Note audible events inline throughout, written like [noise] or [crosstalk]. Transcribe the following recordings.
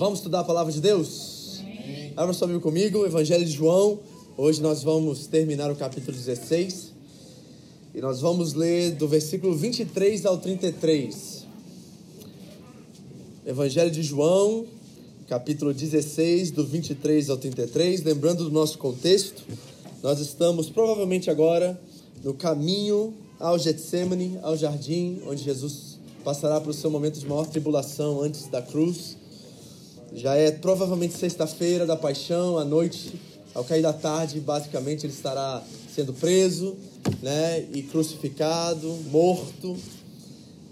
Vamos estudar a palavra de Deus? Abra sua Bíblia comigo, Evangelho de João. Hoje nós vamos terminar o capítulo 16 e nós vamos ler do versículo 23 ao 33. Evangelho de João, capítulo 16, do 23 ao 33. Lembrando do nosso contexto, nós estamos provavelmente agora no caminho ao Getsemane, ao jardim, onde Jesus passará para o seu momento de maior tribulação antes da cruz. Já é provavelmente sexta-feira da paixão, à noite, ao cair da tarde, basicamente ele estará sendo preso, né, e crucificado, morto.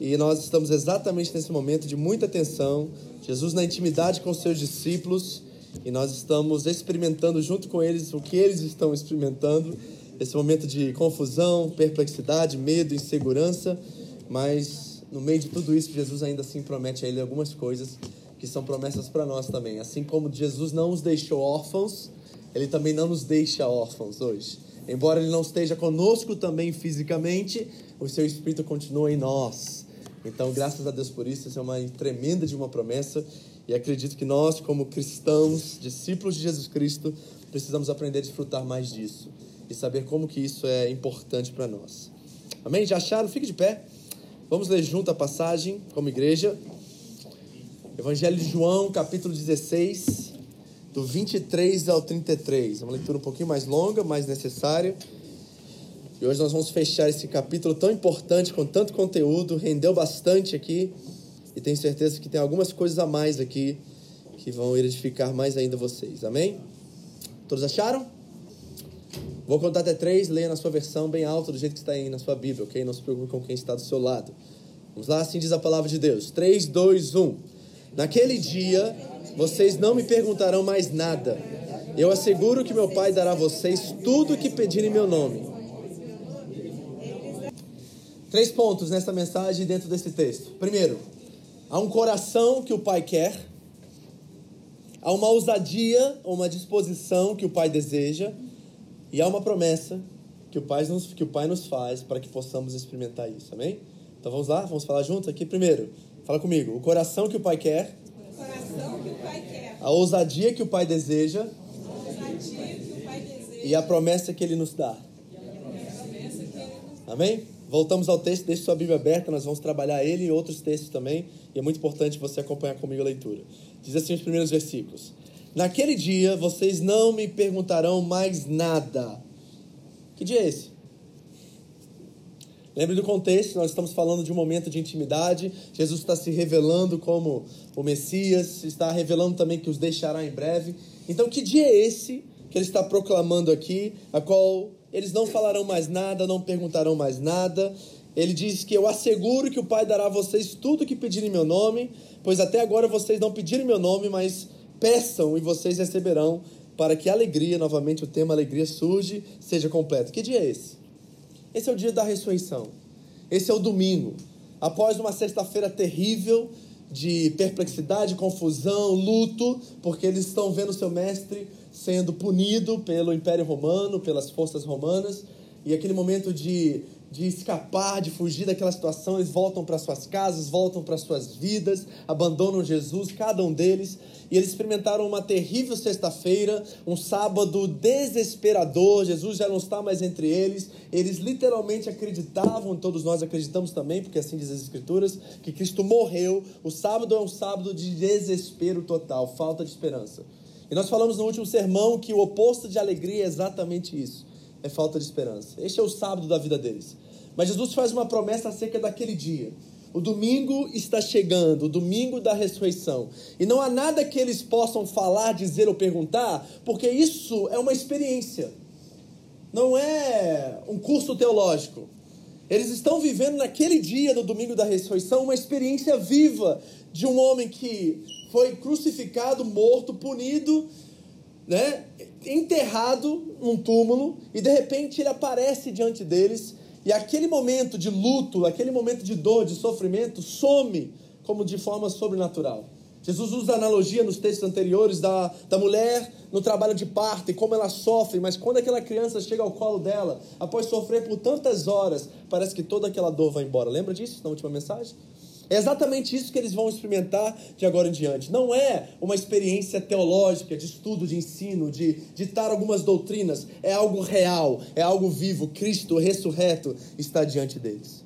E nós estamos exatamente nesse momento de muita tensão. Jesus na intimidade com seus discípulos, e nós estamos experimentando junto com eles o que eles estão experimentando, esse momento de confusão, perplexidade, medo, insegurança, mas no meio de tudo isso, Jesus ainda assim promete a ele algumas coisas que são promessas para nós também. Assim como Jesus não os deixou órfãos, ele também não nos deixa órfãos hoje. Embora ele não esteja conosco também fisicamente, o seu espírito continua em nós. Então, graças a Deus por isso, isso é uma tremenda de uma promessa e acredito que nós, como cristãos, discípulos de Jesus Cristo, precisamos aprender a desfrutar mais disso e saber como que isso é importante para nós. Amém? Já acharam? Fique de pé. Vamos ler junto a passagem como igreja. Evangelho de João, capítulo 16, do 23 ao 33. É uma leitura um pouquinho mais longa, mais necessária. E hoje nós vamos fechar esse capítulo tão importante, com tanto conteúdo, rendeu bastante aqui. E tenho certeza que tem algumas coisas a mais aqui que vão edificar mais ainda vocês. Amém? Todos acharam? Vou contar até três, leia na sua versão bem alta, do jeito que está aí na sua Bíblia, ok? Não se preocupe com quem está do seu lado. Vamos lá, assim diz a palavra de Deus. 3, 2, 1. Naquele dia, vocês não me perguntarão mais nada. Eu asseguro que meu Pai dará a vocês tudo o que pedirem em meu nome. Três pontos nessa mensagem dentro desse texto. Primeiro, há um coração que o Pai quer, há uma ousadia, uma disposição que o Pai deseja, e há uma promessa que o Pai nos, que o pai nos faz para que possamos experimentar isso. Amém? Então vamos lá, vamos falar juntos aqui primeiro. Fala comigo. O coração que o Pai quer. O coração que o Pai quer. A ousadia que o Pai deseja. A ousadia que o Pai deseja. E a promessa que Ele nos dá. E a promessa que Ele nos dá. Amém? Voltamos ao texto, deixe sua Bíblia aberta, nós vamos trabalhar ele e outros textos também, e é muito importante você acompanhar comigo a leitura. Diz assim os primeiros versículos: Naquele dia vocês não me perguntarão mais nada. Que dia é esse? Lembre do contexto, nós estamos falando de um momento de intimidade. Jesus está se revelando como o Messias, está revelando também que os deixará em breve. Então, que dia é esse que ele está proclamando aqui, a qual eles não falarão mais nada, não perguntarão mais nada? Ele diz que eu asseguro que o Pai dará a vocês tudo o que pedirem em meu nome, pois até agora vocês não pediram meu nome, mas peçam e vocês receberão, para que a alegria, novamente o tema alegria surge, seja completa. Que dia é esse? Esse é o dia da ressurreição. Esse é o domingo. Após uma sexta-feira terrível de perplexidade, confusão, luto, porque eles estão vendo seu mestre sendo punido pelo Império Romano, pelas forças romanas, e aquele momento de, de escapar, de fugir daquela situação, eles voltam para suas casas, voltam para suas vidas, abandonam Jesus, cada um deles, e eles experimentaram uma terrível sexta-feira, um sábado desesperador. Jesus já não está mais entre eles. Eles literalmente acreditavam, todos nós acreditamos também, porque assim diz as Escrituras, que Cristo morreu. O sábado é um sábado de desespero total, falta de esperança. E nós falamos no último sermão que o oposto de alegria é exatamente isso: é falta de esperança. Este é o sábado da vida deles. Mas Jesus faz uma promessa acerca daquele dia. O domingo está chegando, o domingo da ressurreição. E não há nada que eles possam falar, dizer ou perguntar, porque isso é uma experiência. Não é um curso teológico. Eles estão vivendo naquele dia do domingo da ressurreição uma experiência viva de um homem que foi crucificado, morto, punido, né, enterrado num túmulo e de repente ele aparece diante deles e aquele momento de luto, aquele momento de dor, de sofrimento some como de forma sobrenatural. Jesus usa a analogia nos textos anteriores da, da mulher no trabalho de parto e como ela sofre, mas quando aquela criança chega ao colo dela, após sofrer por tantas horas, parece que toda aquela dor vai embora. Lembra disso na última mensagem? É exatamente isso que eles vão experimentar de agora em diante. Não é uma experiência teológica, de estudo, de ensino, de ditar algumas doutrinas. É algo real, é algo vivo. Cristo ressurreto está diante deles.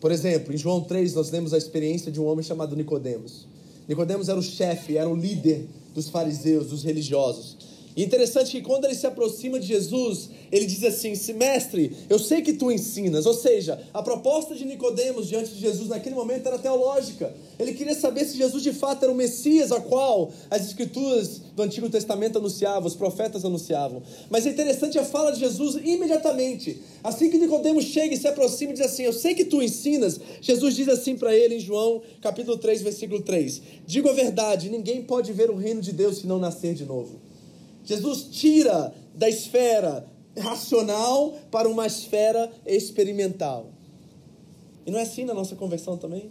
Por exemplo, em João 3 nós temos a experiência de um homem chamado Nicodemos. Nicodemos era o chefe, era o líder dos fariseus, dos religiosos. E interessante que quando ele se aproxima de Jesus, ele diz assim: Mestre, eu sei que tu ensinas. Ou seja, a proposta de Nicodemos diante de Jesus naquele momento era teológica. Ele queria saber se Jesus de fato era o Messias, a qual as escrituras do Antigo Testamento anunciavam, os profetas anunciavam. Mas é interessante a fala de Jesus imediatamente. Assim que Nicodemos chega e se aproxima e diz assim: Eu sei que tu ensinas. Jesus diz assim para ele em João, capítulo 3, versículo 3: Digo a verdade, ninguém pode ver o reino de Deus se não nascer de novo. Jesus tira da esfera racional para uma esfera experimental. E não é assim na nossa conversão também?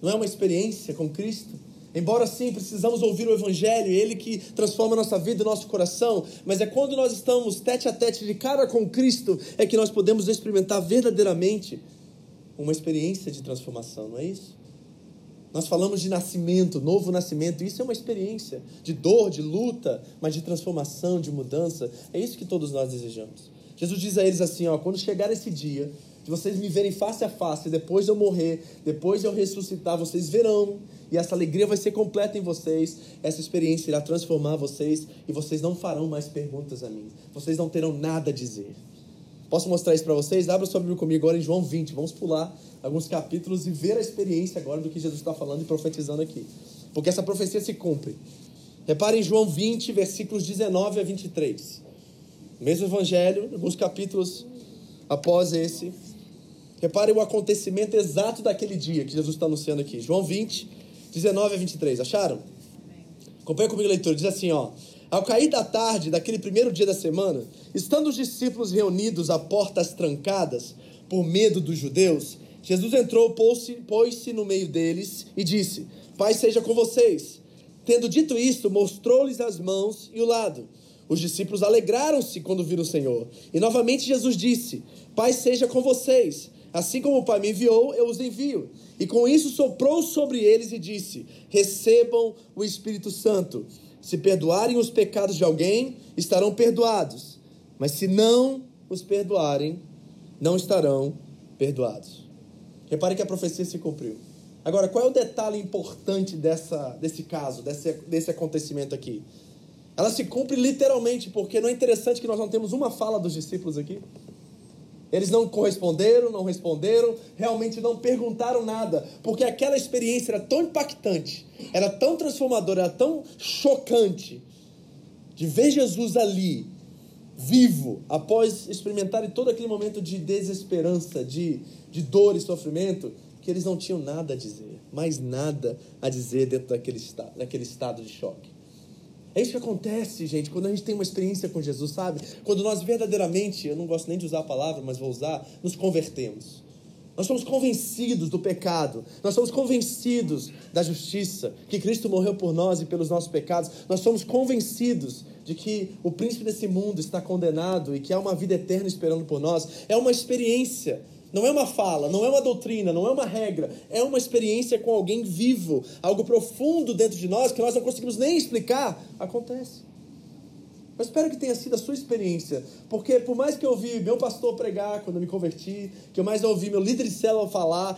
Não é uma experiência com Cristo? Embora sim precisamos ouvir o Evangelho, Ele que transforma a nossa vida e nosso coração, mas é quando nós estamos tete a tete de cara com Cristo é que nós podemos experimentar verdadeiramente uma experiência de transformação, não é isso? Nós falamos de nascimento, novo nascimento. Isso é uma experiência de dor, de luta, mas de transformação, de mudança. É isso que todos nós desejamos. Jesus diz a eles assim: ó, quando chegar esse dia, de vocês me verem face a face, depois de eu morrer, depois de eu ressuscitar, vocês verão, e essa alegria vai ser completa em vocês. Essa experiência irá transformar vocês, e vocês não farão mais perguntas a mim. Vocês não terão nada a dizer. Posso mostrar isso para vocês? Abra sua Bíblia comigo agora em João 20. Vamos pular alguns capítulos e ver a experiência agora do que Jesus está falando e profetizando aqui. Porque essa profecia se cumpre. Repare em João 20, versículos 19 a 23. Mesmo evangelho, alguns capítulos após esse. Repare o acontecimento exato daquele dia que Jesus está anunciando aqui. João 20, 19 a 23. Acharam? Acompanha comigo a leitura. Diz assim, ó. Ao cair da tarde daquele primeiro dia da semana, estando os discípulos reunidos a portas trancadas por medo dos judeus, Jesus entrou, pôs-se no meio deles e disse: Pai seja com vocês. Tendo dito isto, mostrou-lhes as mãos e o lado. Os discípulos alegraram-se quando viram o Senhor. E novamente Jesus disse: Pai seja com vocês. Assim como o Pai me enviou, eu os envio. E com isso soprou sobre eles e disse: Recebam o Espírito Santo. Se perdoarem os pecados de alguém, estarão perdoados. Mas se não os perdoarem, não estarão perdoados. Repare que a profecia se cumpriu. Agora, qual é o detalhe importante dessa, desse caso, desse, desse acontecimento aqui? Ela se cumpre literalmente, porque não é interessante que nós não temos uma fala dos discípulos aqui? Eles não corresponderam, não responderam, realmente não perguntaram nada, porque aquela experiência era tão impactante, era tão transformadora, era tão chocante, de ver Jesus ali, vivo, após experimentarem todo aquele momento de desesperança, de, de dor e sofrimento, que eles não tinham nada a dizer, mais nada a dizer dentro daquele, daquele estado de choque. É isso que acontece, gente, quando a gente tem uma experiência com Jesus, sabe? Quando nós verdadeiramente, eu não gosto nem de usar a palavra, mas vou usar, nos convertemos. Nós somos convencidos do pecado, nós somos convencidos da justiça, que Cristo morreu por nós e pelos nossos pecados, nós somos convencidos de que o príncipe desse mundo está condenado e que há uma vida eterna esperando por nós. É uma experiência não é uma fala, não é uma doutrina, não é uma regra, é uma experiência com alguém vivo, algo profundo dentro de nós que nós não conseguimos nem explicar. Acontece. Eu espero que tenha sido a sua experiência, porque por mais que eu ouvi meu pastor pregar quando eu me converti, que eu mais ouvi meu líder de célula falar,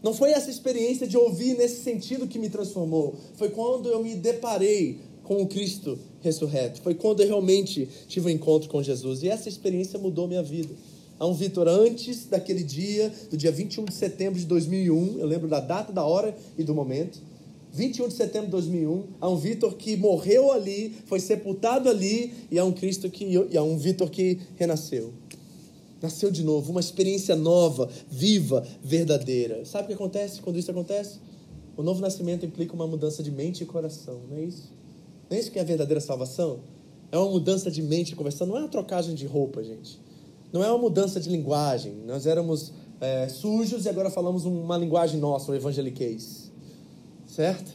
não foi essa experiência de ouvir nesse sentido que me transformou. Foi quando eu me deparei com o Cristo ressurreto. Foi quando eu realmente tive um encontro com Jesus. E essa experiência mudou minha vida. Há um Vitor antes daquele dia, do dia 21 de setembro de 2001, eu lembro da data, da hora e do momento. 21 de setembro de 2001, há um Vitor que morreu ali, foi sepultado ali, e há um Cristo que e um Vitor que renasceu. Nasceu de novo, uma experiência nova, viva, verdadeira. Sabe o que acontece quando isso acontece? O novo nascimento implica uma mudança de mente e coração, não é isso? Não é isso que é a verdadeira salvação? É uma mudança de mente e coração, não é uma trocagem de roupa, gente. Não é uma mudança de linguagem. Nós éramos é, sujos e agora falamos uma linguagem nossa, o evangeliquez. Certo?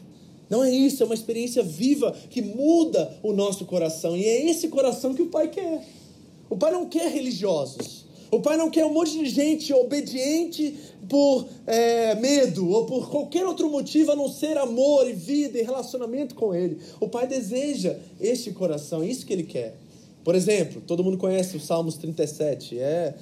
Não é isso, é uma experiência viva que muda o nosso coração. E é esse coração que o Pai quer. O Pai não quer religiosos. O Pai não quer um monte de gente obediente por é, medo ou por qualquer outro motivo a não ser amor e vida e relacionamento com Ele. O Pai deseja este coração, isso que Ele quer. Por exemplo, todo mundo conhece o Salmos 37, é,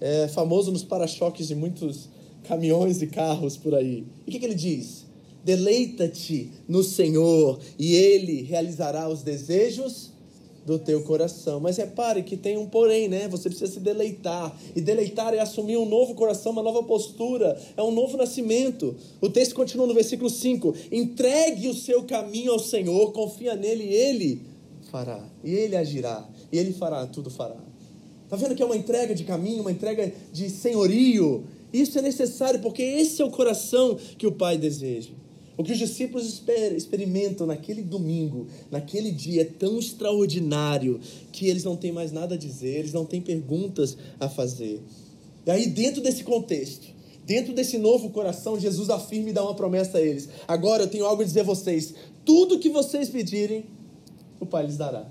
é famoso nos para-choques de muitos caminhões e carros por aí. E o que, que ele diz? Deleita-te no Senhor e Ele realizará os desejos do teu coração. Mas repare que tem um porém, né? Você precisa se deleitar. E deleitar é assumir um novo coração, uma nova postura, é um novo nascimento. O texto continua no versículo 5: Entregue o seu caminho ao Senhor, confia nele e ele fará. E ele agirá. E ele fará, tudo fará. Está vendo que é uma entrega de caminho, uma entrega de senhorio? Isso é necessário porque esse é o coração que o Pai deseja. O que os discípulos experimentam naquele domingo, naquele dia, é tão extraordinário que eles não têm mais nada a dizer, eles não têm perguntas a fazer. E aí, dentro desse contexto, dentro desse novo coração, Jesus afirma e dá uma promessa a eles: Agora eu tenho algo a dizer a vocês: tudo que vocês pedirem, o Pai lhes dará.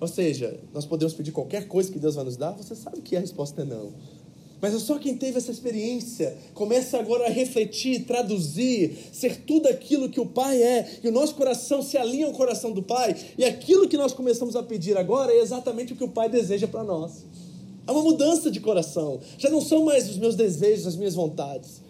Ou seja, nós podemos pedir qualquer coisa que Deus vai nos dar, você sabe que a resposta é não. Mas é só quem teve essa experiência começa agora a refletir, traduzir, ser tudo aquilo que o Pai é, e o nosso coração se alinha ao coração do Pai, e aquilo que nós começamos a pedir agora é exatamente o que o Pai deseja para nós. Há uma mudança de coração. Já não são mais os meus desejos, as minhas vontades.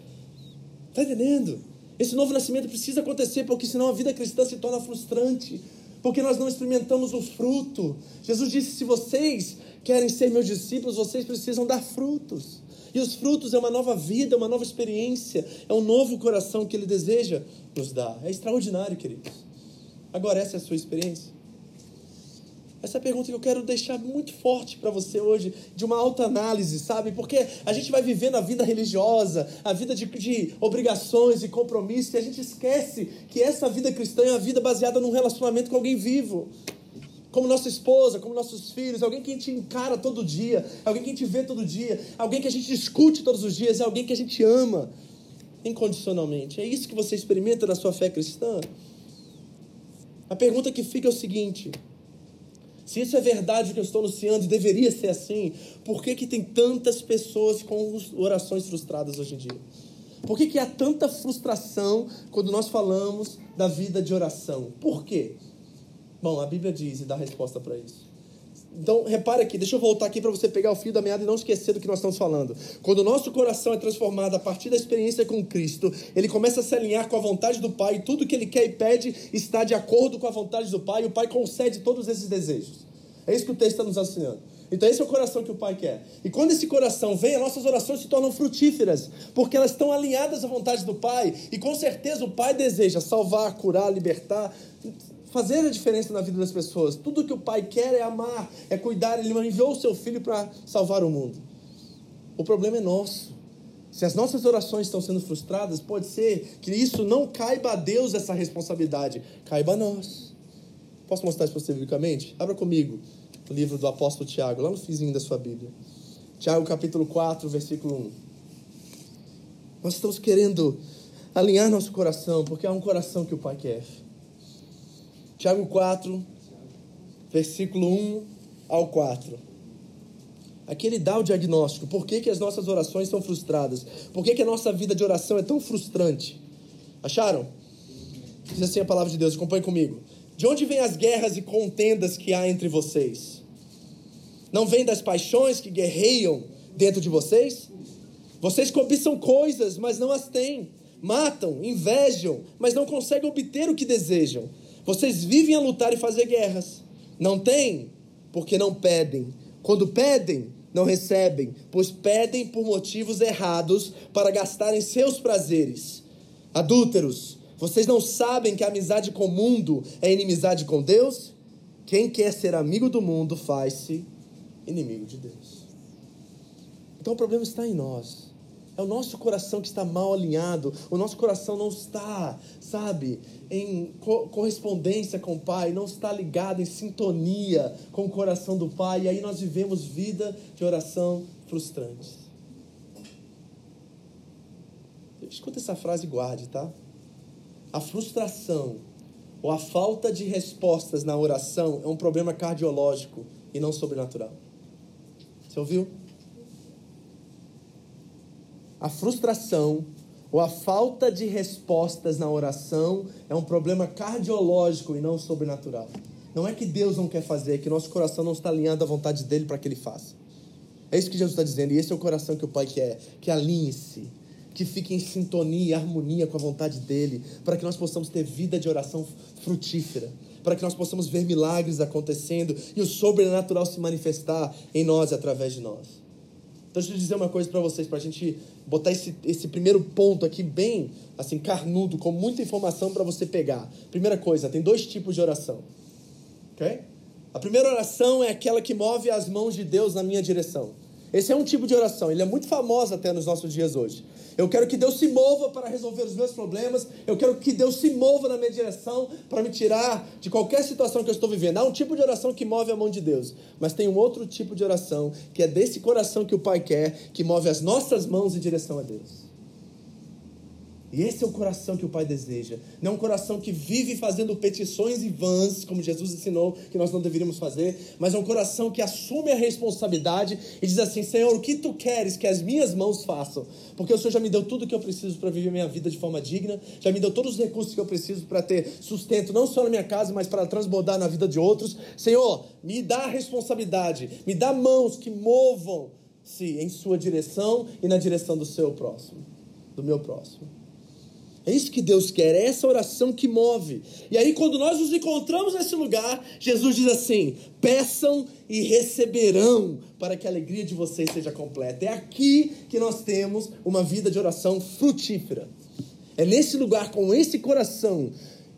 Está entendendo? Esse novo nascimento precisa acontecer, porque senão a vida cristã se torna frustrante porque nós não experimentamos o fruto. Jesus disse: se vocês querem ser meus discípulos, vocês precisam dar frutos. E os frutos é uma nova vida, uma nova experiência, é um novo coração que Ele deseja nos dar. É extraordinário, queridos. Agora, essa é a sua experiência? Essa é pergunta que eu quero deixar muito forte para você hoje, de uma alta análise, sabe? Porque a gente vai vivendo a vida religiosa, a vida de, de obrigações e compromissos, e a gente esquece que essa vida cristã é uma vida baseada num relacionamento com alguém vivo. Como nossa esposa, como nossos filhos, alguém que a gente encara todo dia, alguém que a gente vê todo dia, alguém que a gente discute todos os dias, é alguém que a gente ama incondicionalmente. É isso que você experimenta na sua fé cristã? A pergunta que fica é o seguinte: se isso é verdade que eu estou anunciando e deveria ser assim, por que, que tem tantas pessoas com orações frustradas hoje em dia? Por que, que há tanta frustração quando nós falamos da vida de oração? Por quê? Bom, a Bíblia diz e dá resposta para isso. Então, repare aqui, deixa eu voltar aqui para você pegar o fio da meada e não esquecer do que nós estamos falando. Quando o nosso coração é transformado a partir da experiência com Cristo, ele começa a se alinhar com a vontade do Pai, tudo que ele quer e pede está de acordo com a vontade do Pai, e o Pai concede todos esses desejos. É isso que o texto está nos ensinando. Então, esse é o coração que o Pai quer. E quando esse coração vem, as nossas orações se tornam frutíferas, porque elas estão alinhadas à vontade do Pai, e com certeza o Pai deseja salvar, curar, libertar, fazer a diferença na vida das pessoas. Tudo que o Pai quer é amar, é cuidar. Ele enviou o seu filho para salvar o mundo. O problema é nosso. Se as nossas orações estão sendo frustradas, pode ser que isso não caiba a Deus essa responsabilidade, caiba a nós. Posso mostrar isso para você biblicamente? Abra comigo o livro do apóstolo Tiago, lá no fizinho da sua Bíblia. Tiago capítulo 4, versículo 1. Nós estamos querendo alinhar nosso coração, porque é um coração que o Pai quer. Tiago 4, versículo 1 ao 4. Aqui ele dá o diagnóstico. Por que, que as nossas orações são frustradas? Por que, que a nossa vida de oração é tão frustrante? Acharam? Diz assim a palavra de Deus, acompanhe comigo. De onde vêm as guerras e contendas que há entre vocês? Não vem das paixões que guerreiam dentro de vocês? Vocês cobiçam coisas, mas não as têm. Matam, invejam, mas não conseguem obter o que desejam. Vocês vivem a lutar e fazer guerras. Não têm, porque não pedem. Quando pedem, não recebem, pois pedem por motivos errados para gastarem seus prazeres. Adúlteros, vocês não sabem que a amizade com o mundo é inimizade com Deus? Quem quer ser amigo do mundo faz-se inimigo de Deus. Então o problema está em nós. É o nosso coração que está mal alinhado. O nosso coração não está, sabe, em co correspondência com o Pai, não está ligado em sintonia com o coração do Pai. E aí nós vivemos vida de oração frustrantes. Escuta essa frase e guarde, tá? A frustração ou a falta de respostas na oração é um problema cardiológico e não sobrenatural. Você ouviu? A frustração ou a falta de respostas na oração é um problema cardiológico e não sobrenatural. Não é que Deus não quer fazer, é que nosso coração não está alinhado à vontade dele para que ele faça. É isso que Jesus está dizendo, e esse é o coração que o Pai quer, que alinhe-se, que fique em sintonia, harmonia com a vontade dele, para que nós possamos ter vida de oração frutífera, para que nós possamos ver milagres acontecendo e o sobrenatural se manifestar em nós e através de nós. Então, deixa eu dizer uma coisa para vocês, para a gente botar esse, esse primeiro ponto aqui bem assim carnudo, com muita informação para você pegar. Primeira coisa, tem dois tipos de oração. Ok? A primeira oração é aquela que move as mãos de Deus na minha direção. Esse é um tipo de oração, ele é muito famoso até nos nossos dias hoje. Eu quero que Deus se mova para resolver os meus problemas. Eu quero que Deus se mova na minha direção para me tirar de qualquer situação que eu estou vivendo. Há um tipo de oração que move a mão de Deus, mas tem um outro tipo de oração que é desse coração que o Pai quer, que move as nossas mãos em direção a Deus. E esse é o coração que o Pai deseja. Não é um coração que vive fazendo petições e vãs, como Jesus ensinou que nós não deveríamos fazer, mas é um coração que assume a responsabilidade e diz assim: Senhor, o que tu queres que as minhas mãos façam? Porque o Senhor já me deu tudo que eu preciso para viver minha vida de forma digna, já me deu todos os recursos que eu preciso para ter sustento, não só na minha casa, mas para transbordar na vida de outros. Senhor, me dá a responsabilidade, me dá mãos que movam-se em Sua direção e na direção do seu próximo, do meu próximo. É isso que Deus quer, é essa oração que move. E aí, quando nós nos encontramos nesse lugar, Jesus diz assim: peçam e receberão, para que a alegria de vocês seja completa. É aqui que nós temos uma vida de oração frutífera. É nesse lugar, com esse coração,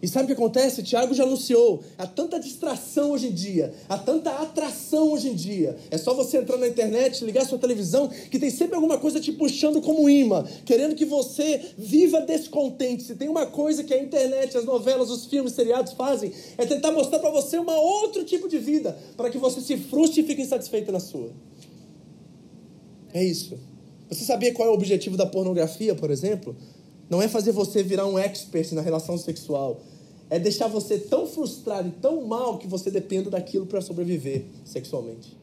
e sabe o que acontece? Tiago já anunciou. Há tanta distração hoje em dia, há tanta atração hoje em dia. É só você entrar na internet, ligar sua televisão, que tem sempre alguma coisa te puxando como imã, querendo que você viva descontente. Se tem uma coisa que a internet, as novelas, os filmes, os seriados fazem, é tentar mostrar para você um outro tipo de vida, para que você se frustre e fique insatisfeito na sua. É isso. Você sabia qual é o objetivo da pornografia, por exemplo? Não é fazer você virar um expert na relação sexual é deixar você tão frustrado e tão mal que você dependa daquilo para sobreviver sexualmente.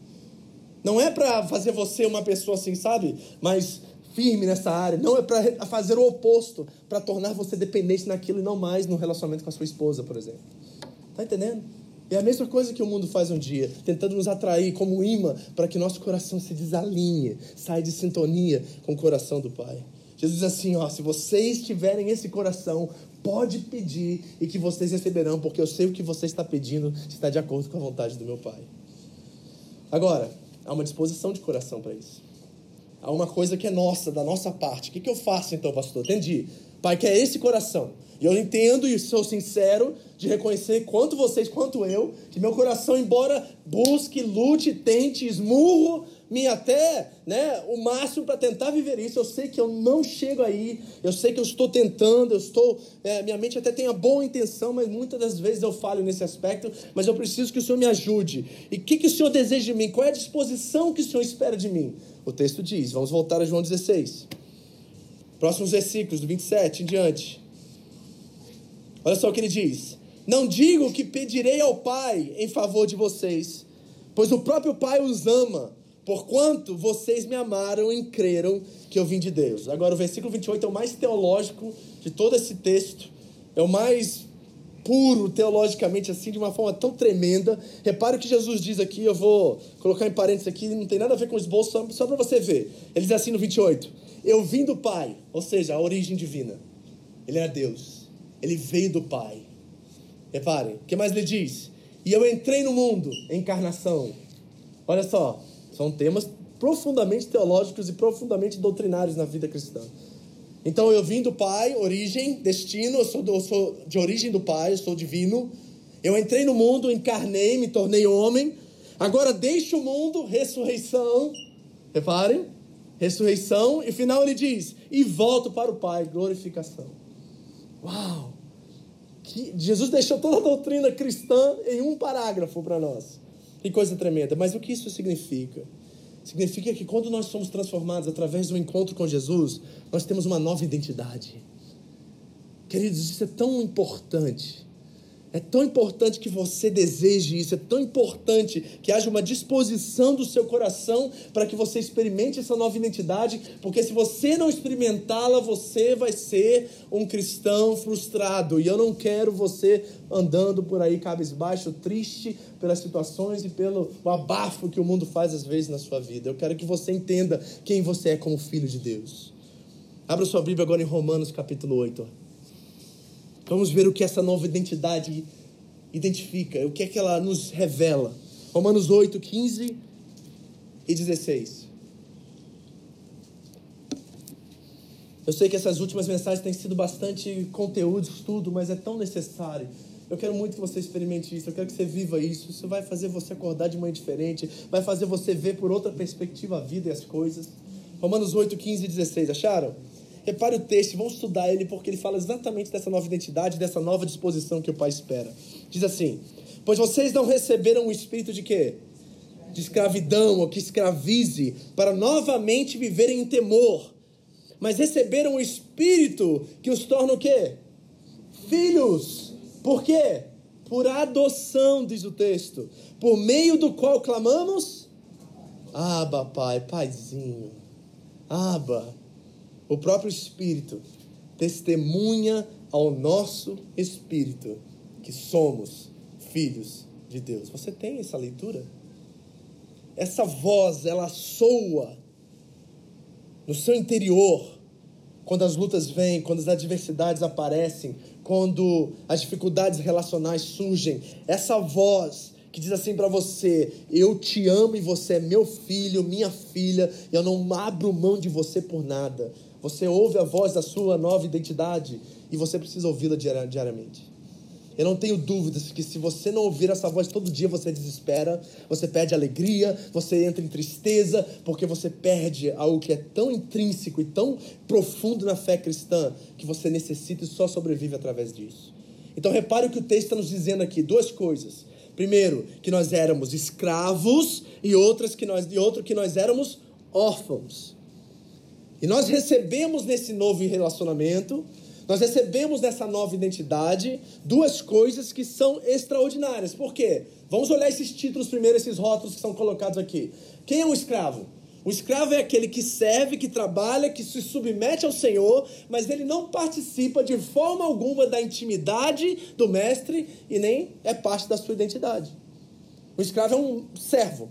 Não é para fazer você uma pessoa assim, sabe? Mais firme nessa área. Não é para fazer o oposto, para tornar você dependente naquilo e não mais no relacionamento com a sua esposa, por exemplo. Tá entendendo? É a mesma coisa que o mundo faz um dia, tentando nos atrair como imã para que nosso coração se desalinhe, saia de sintonia com o coração do Pai. Jesus diz assim: ó, se vocês tiverem esse coração, pode pedir e que vocês receberão, porque eu sei o que você está pedindo está de acordo com a vontade do meu Pai. Agora, há uma disposição de coração para isso. Há uma coisa que é nossa, da nossa parte. O que, que eu faço então, pastor? Entendi. Pai, que é esse coração. E eu entendo e sou sincero de reconhecer, quanto vocês, quanto eu, que meu coração, embora busque, lute, tente, esmurro, me até né, o máximo para tentar viver isso. Eu sei que eu não chego aí, eu sei que eu estou tentando, eu estou. É, minha mente até tem a boa intenção, mas muitas das vezes eu falho nesse aspecto. Mas eu preciso que o Senhor me ajude. E o que, que o Senhor deseja de mim? Qual é a disposição que o Senhor espera de mim? O texto diz, vamos voltar a João 16. Próximos versículos, do 27 em diante. Olha só o que ele diz: Não digo que pedirei ao Pai em favor de vocês, pois o próprio Pai os ama Porquanto vocês me amaram e creram que eu vim de Deus. Agora, o versículo 28 é o mais teológico de todo esse texto. É o mais puro teologicamente, assim, de uma forma tão tremenda. Repare o que Jesus diz aqui, eu vou colocar em parênteses aqui, não tem nada a ver com esboço, só, só para você ver. Ele diz assim no 28, eu vim do Pai, ou seja, a origem divina. Ele era Deus, ele veio do Pai. Reparem, o que mais ele diz? E eu entrei no mundo, encarnação. Olha só, são temas profundamente teológicos e profundamente doutrinários na vida cristã. Então eu vim do Pai, origem, destino, eu sou, do, eu sou de origem do Pai, eu sou divino. Eu entrei no mundo, encarnei, me tornei homem. Agora deixo o mundo, ressurreição. Reparem. ressurreição, e final ele diz: e volto para o Pai, glorificação. Uau! Que Jesus deixou toda a doutrina cristã em um parágrafo para nós. Que coisa tremenda. Mas o que isso significa? Significa que quando nós somos transformados através do encontro com Jesus, nós temos uma nova identidade. Queridos, isso é tão importante. É tão importante que você deseje isso, é tão importante que haja uma disposição do seu coração para que você experimente essa nova identidade, porque se você não experimentá-la, você vai ser um cristão frustrado. E eu não quero você andando por aí cabisbaixo, triste pelas situações e pelo abafo que o mundo faz às vezes na sua vida. Eu quero que você entenda quem você é como filho de Deus. Abra sua Bíblia agora em Romanos capítulo 8. Vamos ver o que essa nova identidade identifica, o que é que ela nos revela. Romanos 8, 15 e 16. Eu sei que essas últimas mensagens têm sido bastante conteúdo, estudo, mas é tão necessário. Eu quero muito que você experimente isso, eu quero que você viva isso. Isso vai fazer você acordar de manhã diferente, vai fazer você ver por outra perspectiva a vida e as coisas. Romanos 8, 15 e 16, acharam? Repare o texto, vamos estudar ele porque ele fala exatamente dessa nova identidade, dessa nova disposição que o Pai espera. Diz assim: Pois vocês não receberam o espírito de quê? De escravidão, ou que escravize, para novamente viverem em temor. Mas receberam o espírito que os torna o quê? Filhos. Por quê? Por adoção, diz o texto. Por meio do qual clamamos? Aba, Pai, Paizinho. Aba o próprio Espírito testemunha ao nosso espírito que somos filhos de Deus. Você tem essa leitura? Essa voz, ela soa no seu interior quando as lutas vêm, quando as adversidades aparecem, quando as dificuldades relacionais surgem. Essa voz que diz assim para você: Eu te amo e você é meu filho, minha filha, eu não abro mão de você por nada. Você ouve a voz da sua nova identidade e você precisa ouvi-la diariamente. Eu não tenho dúvidas que se você não ouvir essa voz todo dia, você desespera, você perde alegria, você entra em tristeza, porque você perde algo que é tão intrínseco e tão profundo na fé cristã que você necessita e só sobrevive através disso. Então repare o que o texto está nos dizendo aqui: duas coisas. Primeiro, que nós éramos escravos, e, outras que nós, e outro, que nós éramos órfãos. E nós recebemos nesse novo relacionamento, nós recebemos nessa nova identidade duas coisas que são extraordinárias. Por quê? Vamos olhar esses títulos primeiro, esses rótulos que são colocados aqui. Quem é um escravo? O escravo é aquele que serve, que trabalha, que se submete ao Senhor, mas ele não participa de forma alguma da intimidade do mestre e nem é parte da sua identidade. O escravo é um servo,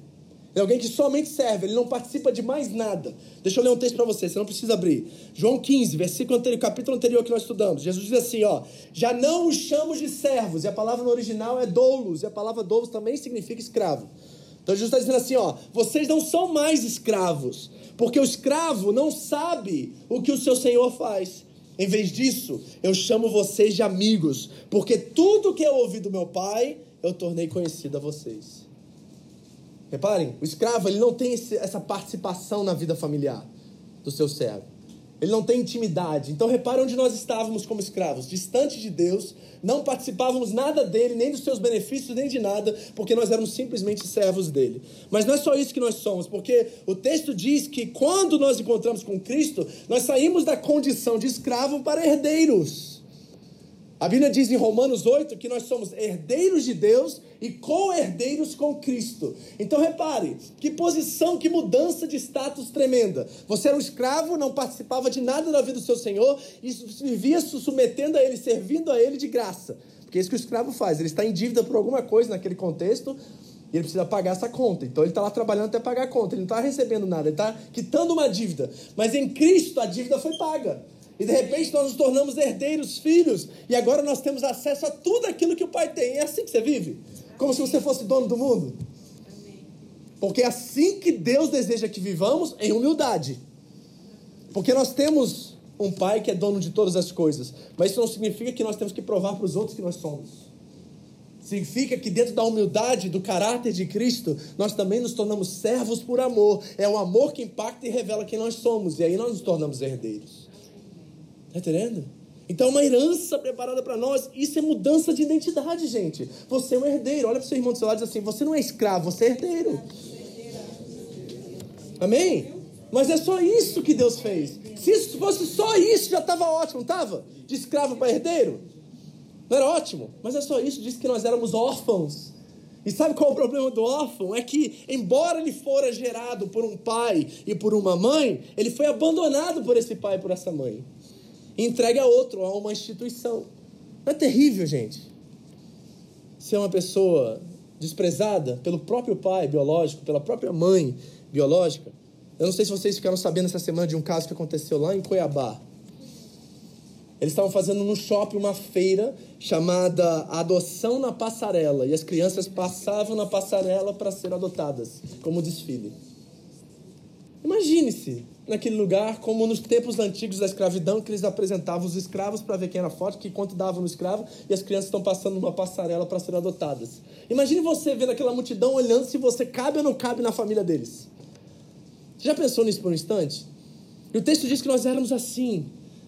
é alguém que somente serve, ele não participa de mais nada. Deixa eu ler um texto para você, você não precisa abrir. João 15, versículo anterior, capítulo anterior que nós estudamos. Jesus diz assim, ó: "Já não os chamo de servos", e a palavra no original é doulos, e a palavra doulos também significa escravo. Então Jesus está dizendo assim, ó: "Vocês não são mais escravos, porque o escravo não sabe o que o seu senhor faz. Em vez disso, eu chamo vocês de amigos, porque tudo que eu ouvi do meu pai, eu tornei conhecido a vocês." Reparem, o escravo ele não tem esse, essa participação na vida familiar do seu servo. Ele não tem intimidade. Então reparem onde nós estávamos como escravos, distante de Deus, não participávamos nada dele, nem dos seus benefícios, nem de nada, porque nós éramos simplesmente servos dele. Mas não é só isso que nós somos, porque o texto diz que quando nós encontramos com Cristo, nós saímos da condição de escravo para herdeiros. A Bíblia diz em Romanos 8 que nós somos herdeiros de Deus e co-herdeiros com Cristo. Então repare, que posição, que mudança de status tremenda. Você era um escravo, não participava de nada da vida do seu Senhor e vivia se submetendo a Ele, servindo a Ele de graça. Porque é isso que o escravo faz. Ele está em dívida por alguma coisa naquele contexto e ele precisa pagar essa conta. Então ele está lá trabalhando até pagar a conta. Ele não está recebendo nada, ele está quitando uma dívida. Mas em Cristo a dívida foi paga. E de repente nós nos tornamos herdeiros, filhos, e agora nós temos acesso a tudo aquilo que o Pai tem. É assim que você vive? Como se você fosse dono do mundo? Porque é assim que Deus deseja que vivamos, em humildade. Porque nós temos um Pai que é dono de todas as coisas, mas isso não significa que nós temos que provar para os outros que nós somos. Significa que dentro da humildade, do caráter de Cristo, nós também nos tornamos servos por amor. É o amor que impacta e revela quem nós somos. E aí nós nos tornamos herdeiros. Está entendendo? Então, é uma herança preparada para nós. Isso é mudança de identidade, gente. Você é um herdeiro. Olha para o seu irmão do seu lado e diz assim: Você não é escravo, você é herdeiro. Amém? Mas é só isso que Deus fez. Se isso fosse só isso, já estava ótimo, estava? De escravo para herdeiro. Não era ótimo? Mas é só isso, diz que nós éramos órfãos. E sabe qual é o problema do órfão? É que, embora ele fora gerado por um pai e por uma mãe, ele foi abandonado por esse pai e por essa mãe. Entregue a outro, a uma instituição. Não é terrível, gente? Ser uma pessoa desprezada pelo próprio pai biológico, pela própria mãe biológica. Eu não sei se vocês ficaram sabendo essa semana de um caso que aconteceu lá em Cuiabá. Eles estavam fazendo no shopping uma feira chamada Adoção na Passarela. E as crianças passavam na passarela para ser adotadas, como desfile. Imagine-se naquele lugar, como nos tempos antigos da escravidão, que eles apresentavam os escravos para ver quem era forte, que quanto davam no escravo, e as crianças estão passando numa passarela para ser adotadas. Imagine você vendo aquela multidão olhando se você cabe ou não cabe na família deles. Você já pensou nisso por um instante? E o texto diz que nós éramos assim,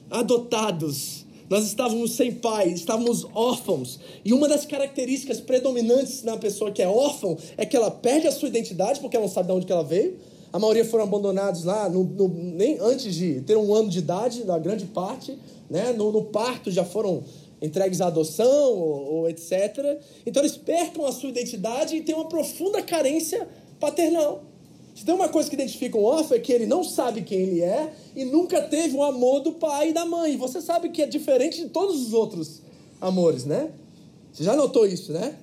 adotados. Nós estávamos sem pai, estávamos órfãos. E uma das características predominantes na pessoa que é órfão é que ela perde a sua identidade porque ela não sabe de onde ela veio. A maioria foram abandonados lá, no, no, nem antes de ter um ano de idade, na grande parte. Né? No, no parto já foram entregues à adoção ou, ou etc. Então eles percam a sua identidade e têm uma profunda carência paternal. Se tem uma coisa que identifica um órfão é que ele não sabe quem ele é e nunca teve o amor do pai e da mãe. Você sabe que é diferente de todos os outros amores, né? Você já notou isso, né?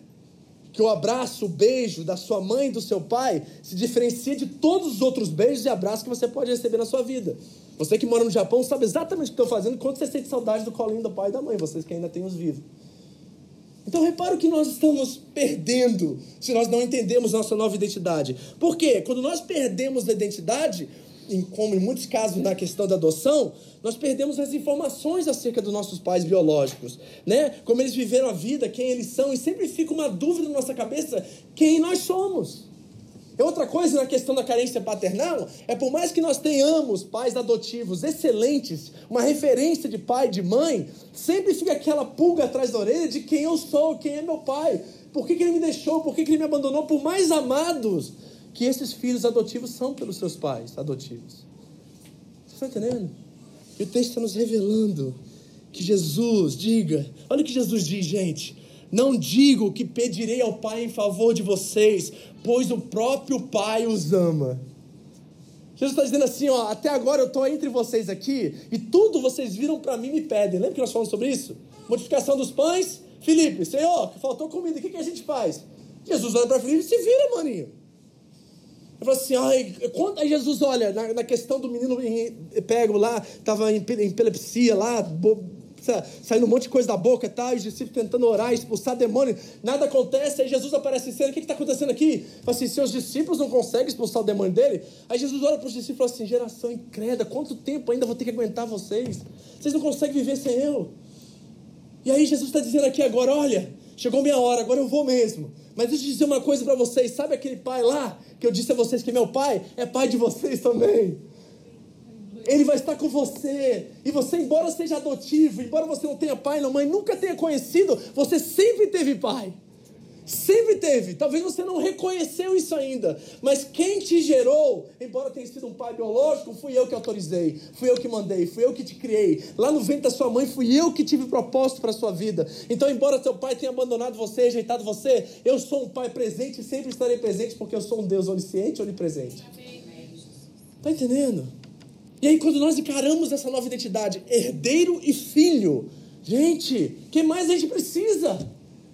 Que o abraço, o beijo da sua mãe e do seu pai se diferencia de todos os outros beijos e abraços que você pode receber na sua vida. Você que mora no Japão sabe exatamente o que estou fazendo quando você sente saudade do colinho do pai e da mãe, vocês que ainda têm os vivos. Então repara o que nós estamos perdendo se nós não entendemos nossa nova identidade. Por quê? Quando nós perdemos a identidade, como em muitos casos na questão da adoção, nós perdemos as informações acerca dos nossos pais biológicos, né? Como eles viveram a vida, quem eles são, e sempre fica uma dúvida na nossa cabeça quem nós somos. E outra coisa na questão da carência paternal é por mais que nós tenhamos pais adotivos excelentes, uma referência de pai de mãe, sempre fica aquela pulga atrás da orelha de quem eu sou, quem é meu pai, por que, que ele me deixou, por que, que ele me abandonou, por mais amados que esses filhos adotivos são pelos seus pais adotivos. Você está entendendo? E o texto está nos revelando que Jesus, diga, olha o que Jesus diz, gente. Não digo que pedirei ao Pai em favor de vocês, pois o próprio Pai os ama. Jesus está dizendo assim, ó, até agora eu estou entre vocês aqui e tudo vocês viram para mim me pedem. Lembra que nós falamos sobre isso? Multiplicação dos pães. Felipe, Senhor, faltou comida, o que, que a gente faz? Jesus olha para Felipe e se vira, maninho. Ele assim, ai, quando, aí Jesus olha, na, na questão do menino pego lá, estava em epilepsia lá, saindo um monte de coisa da boca e tal, os discípulos tentando orar, expulsar demônio, nada acontece, aí Jesus aparece em cena, o que está acontecendo aqui? Fala assim, seus discípulos não conseguem expulsar o demônio dele? Aí Jesus olha para os discípulos e fala assim, geração incrédula, quanto tempo ainda vou ter que aguentar vocês? Vocês não conseguem viver sem eu. E aí Jesus está dizendo aqui agora, olha, chegou minha hora, agora eu vou mesmo. Mas deixa eu dizer uma coisa para vocês, sabe aquele pai lá, que eu disse a vocês que é meu pai? É pai de vocês também. Ele vai estar com você. E você, embora seja adotivo, embora você não tenha pai não mãe, nunca tenha conhecido, você sempre teve pai. Sempre teve. Talvez você não reconheceu isso ainda. Mas quem te gerou, embora tenha sido um pai biológico, fui eu que autorizei. Fui eu que mandei. Fui eu que te criei. Lá no ventre da sua mãe, fui eu que tive propósito para a sua vida. Então, embora seu pai tenha abandonado você, rejeitado você, eu sou um pai presente e sempre estarei presente porque eu sou um Deus onisciente e onipresente. Está entendendo? E aí, quando nós encaramos essa nova identidade, herdeiro e filho, gente, que mais a gente precisa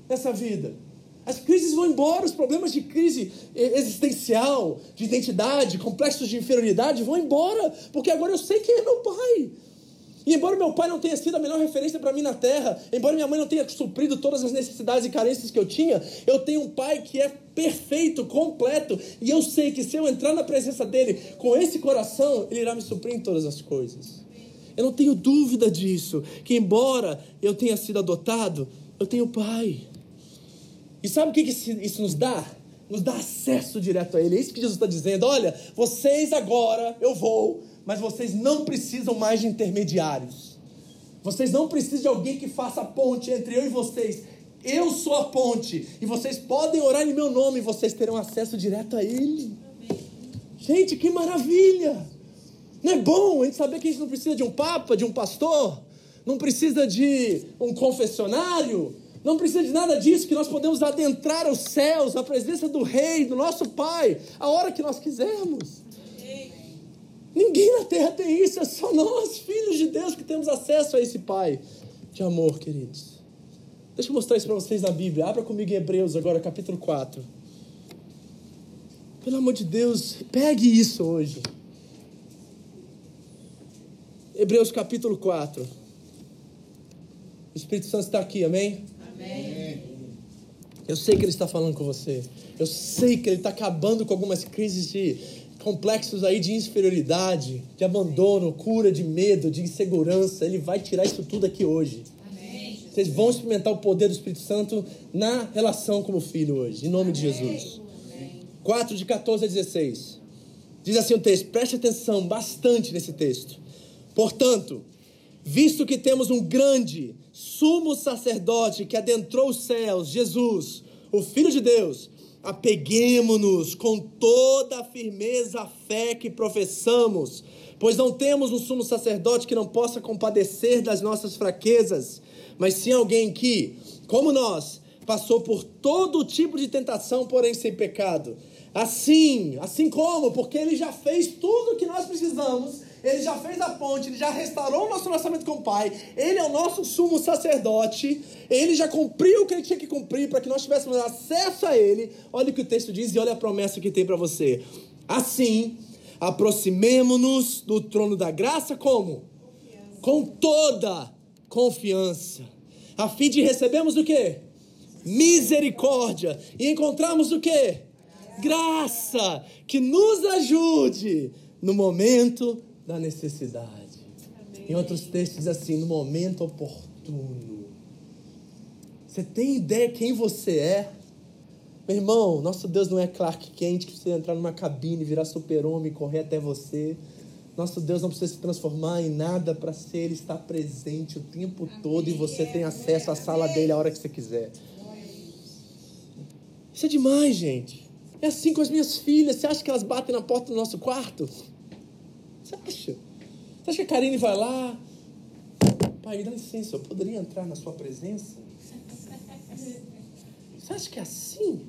nessa vida? As crises vão embora, os problemas de crise existencial, de identidade, complexos de inferioridade vão embora, porque agora eu sei quem é meu pai. E embora meu pai não tenha sido a melhor referência para mim na terra, embora minha mãe não tenha suprido todas as necessidades e carências que eu tinha, eu tenho um pai que é perfeito, completo, e eu sei que se eu entrar na presença dele com esse coração, ele irá me suprir em todas as coisas. Eu não tenho dúvida disso, que embora eu tenha sido adotado, eu tenho pai. E sabe o que isso nos dá? Nos dá acesso direto a Ele. É isso que Jesus está dizendo. Olha, vocês agora, eu vou, mas vocês não precisam mais de intermediários. Vocês não precisam de alguém que faça a ponte entre eu e vocês. Eu sou a ponte. E vocês podem orar em meu nome e vocês terão acesso direto a Ele. Gente, que maravilha! Não é bom a gente saber que a gente não precisa de um papa, de um pastor, não precisa de um confessionário, não precisa de nada disso, que nós podemos adentrar os céus, a presença do Rei, do nosso Pai, a hora que nós quisermos. Ninguém na terra tem isso, é só nós, filhos de Deus, que temos acesso a esse Pai de amor, queridos. Deixa eu mostrar isso para vocês na Bíblia. Abra comigo em Hebreus agora, capítulo 4. Pelo amor de Deus, pegue isso hoje. Hebreus capítulo 4. O Espírito Santo está aqui, amém? Amém. Eu sei que Ele está falando com você. Eu sei que Ele está acabando com algumas crises de complexos aí de inferioridade, de abandono, cura de medo, de insegurança. Ele vai tirar isso tudo aqui hoje. Amém. Vocês vão experimentar o poder do Espírito Santo na relação como filho hoje, em nome de Jesus. 4 de 14 a 16. Diz assim o texto, preste atenção bastante nesse texto. Portanto, visto que temos um grande sumo sacerdote que adentrou os céus, Jesus, o Filho de Deus, apeguemo-nos com toda a firmeza à fé que professamos, pois não temos um sumo sacerdote que não possa compadecer das nossas fraquezas, mas sim alguém que, como nós, passou por todo tipo de tentação, porém sem pecado. Assim, assim como, porque ele já fez tudo o que nós precisamos, ele já fez a ponte, ele já restaurou o nosso relacionamento com o Pai, ele é o nosso sumo sacerdote, ele já cumpriu o que ele tinha que cumprir para que nós tivéssemos acesso a ele. Olha o que o texto diz e olha a promessa que tem para você. Assim, aproximemo-nos do trono da graça como? Confiança. Com toda confiança, a fim de recebermos o quê? Misericórdia e encontrarmos o quê? graça que nos ajude no momento da necessidade. Amém. Em outros textos diz assim, no momento oportuno. Você tem ideia quem você é? Meu irmão, nosso Deus não é Clark Kent que precisa entrar numa cabine, virar super-homem e correr até você. Nosso Deus não precisa se transformar em nada para ser, Ele está presente o tempo Amém. todo e você tem acesso à sala dele a hora que você quiser. Isso é demais, gente. É assim com as minhas filhas. Você acha que elas batem na porta do nosso quarto? Você acha? Você acha que a Karine vai lá? Pai, dá licença, eu poderia entrar na sua presença? Você acha que é assim?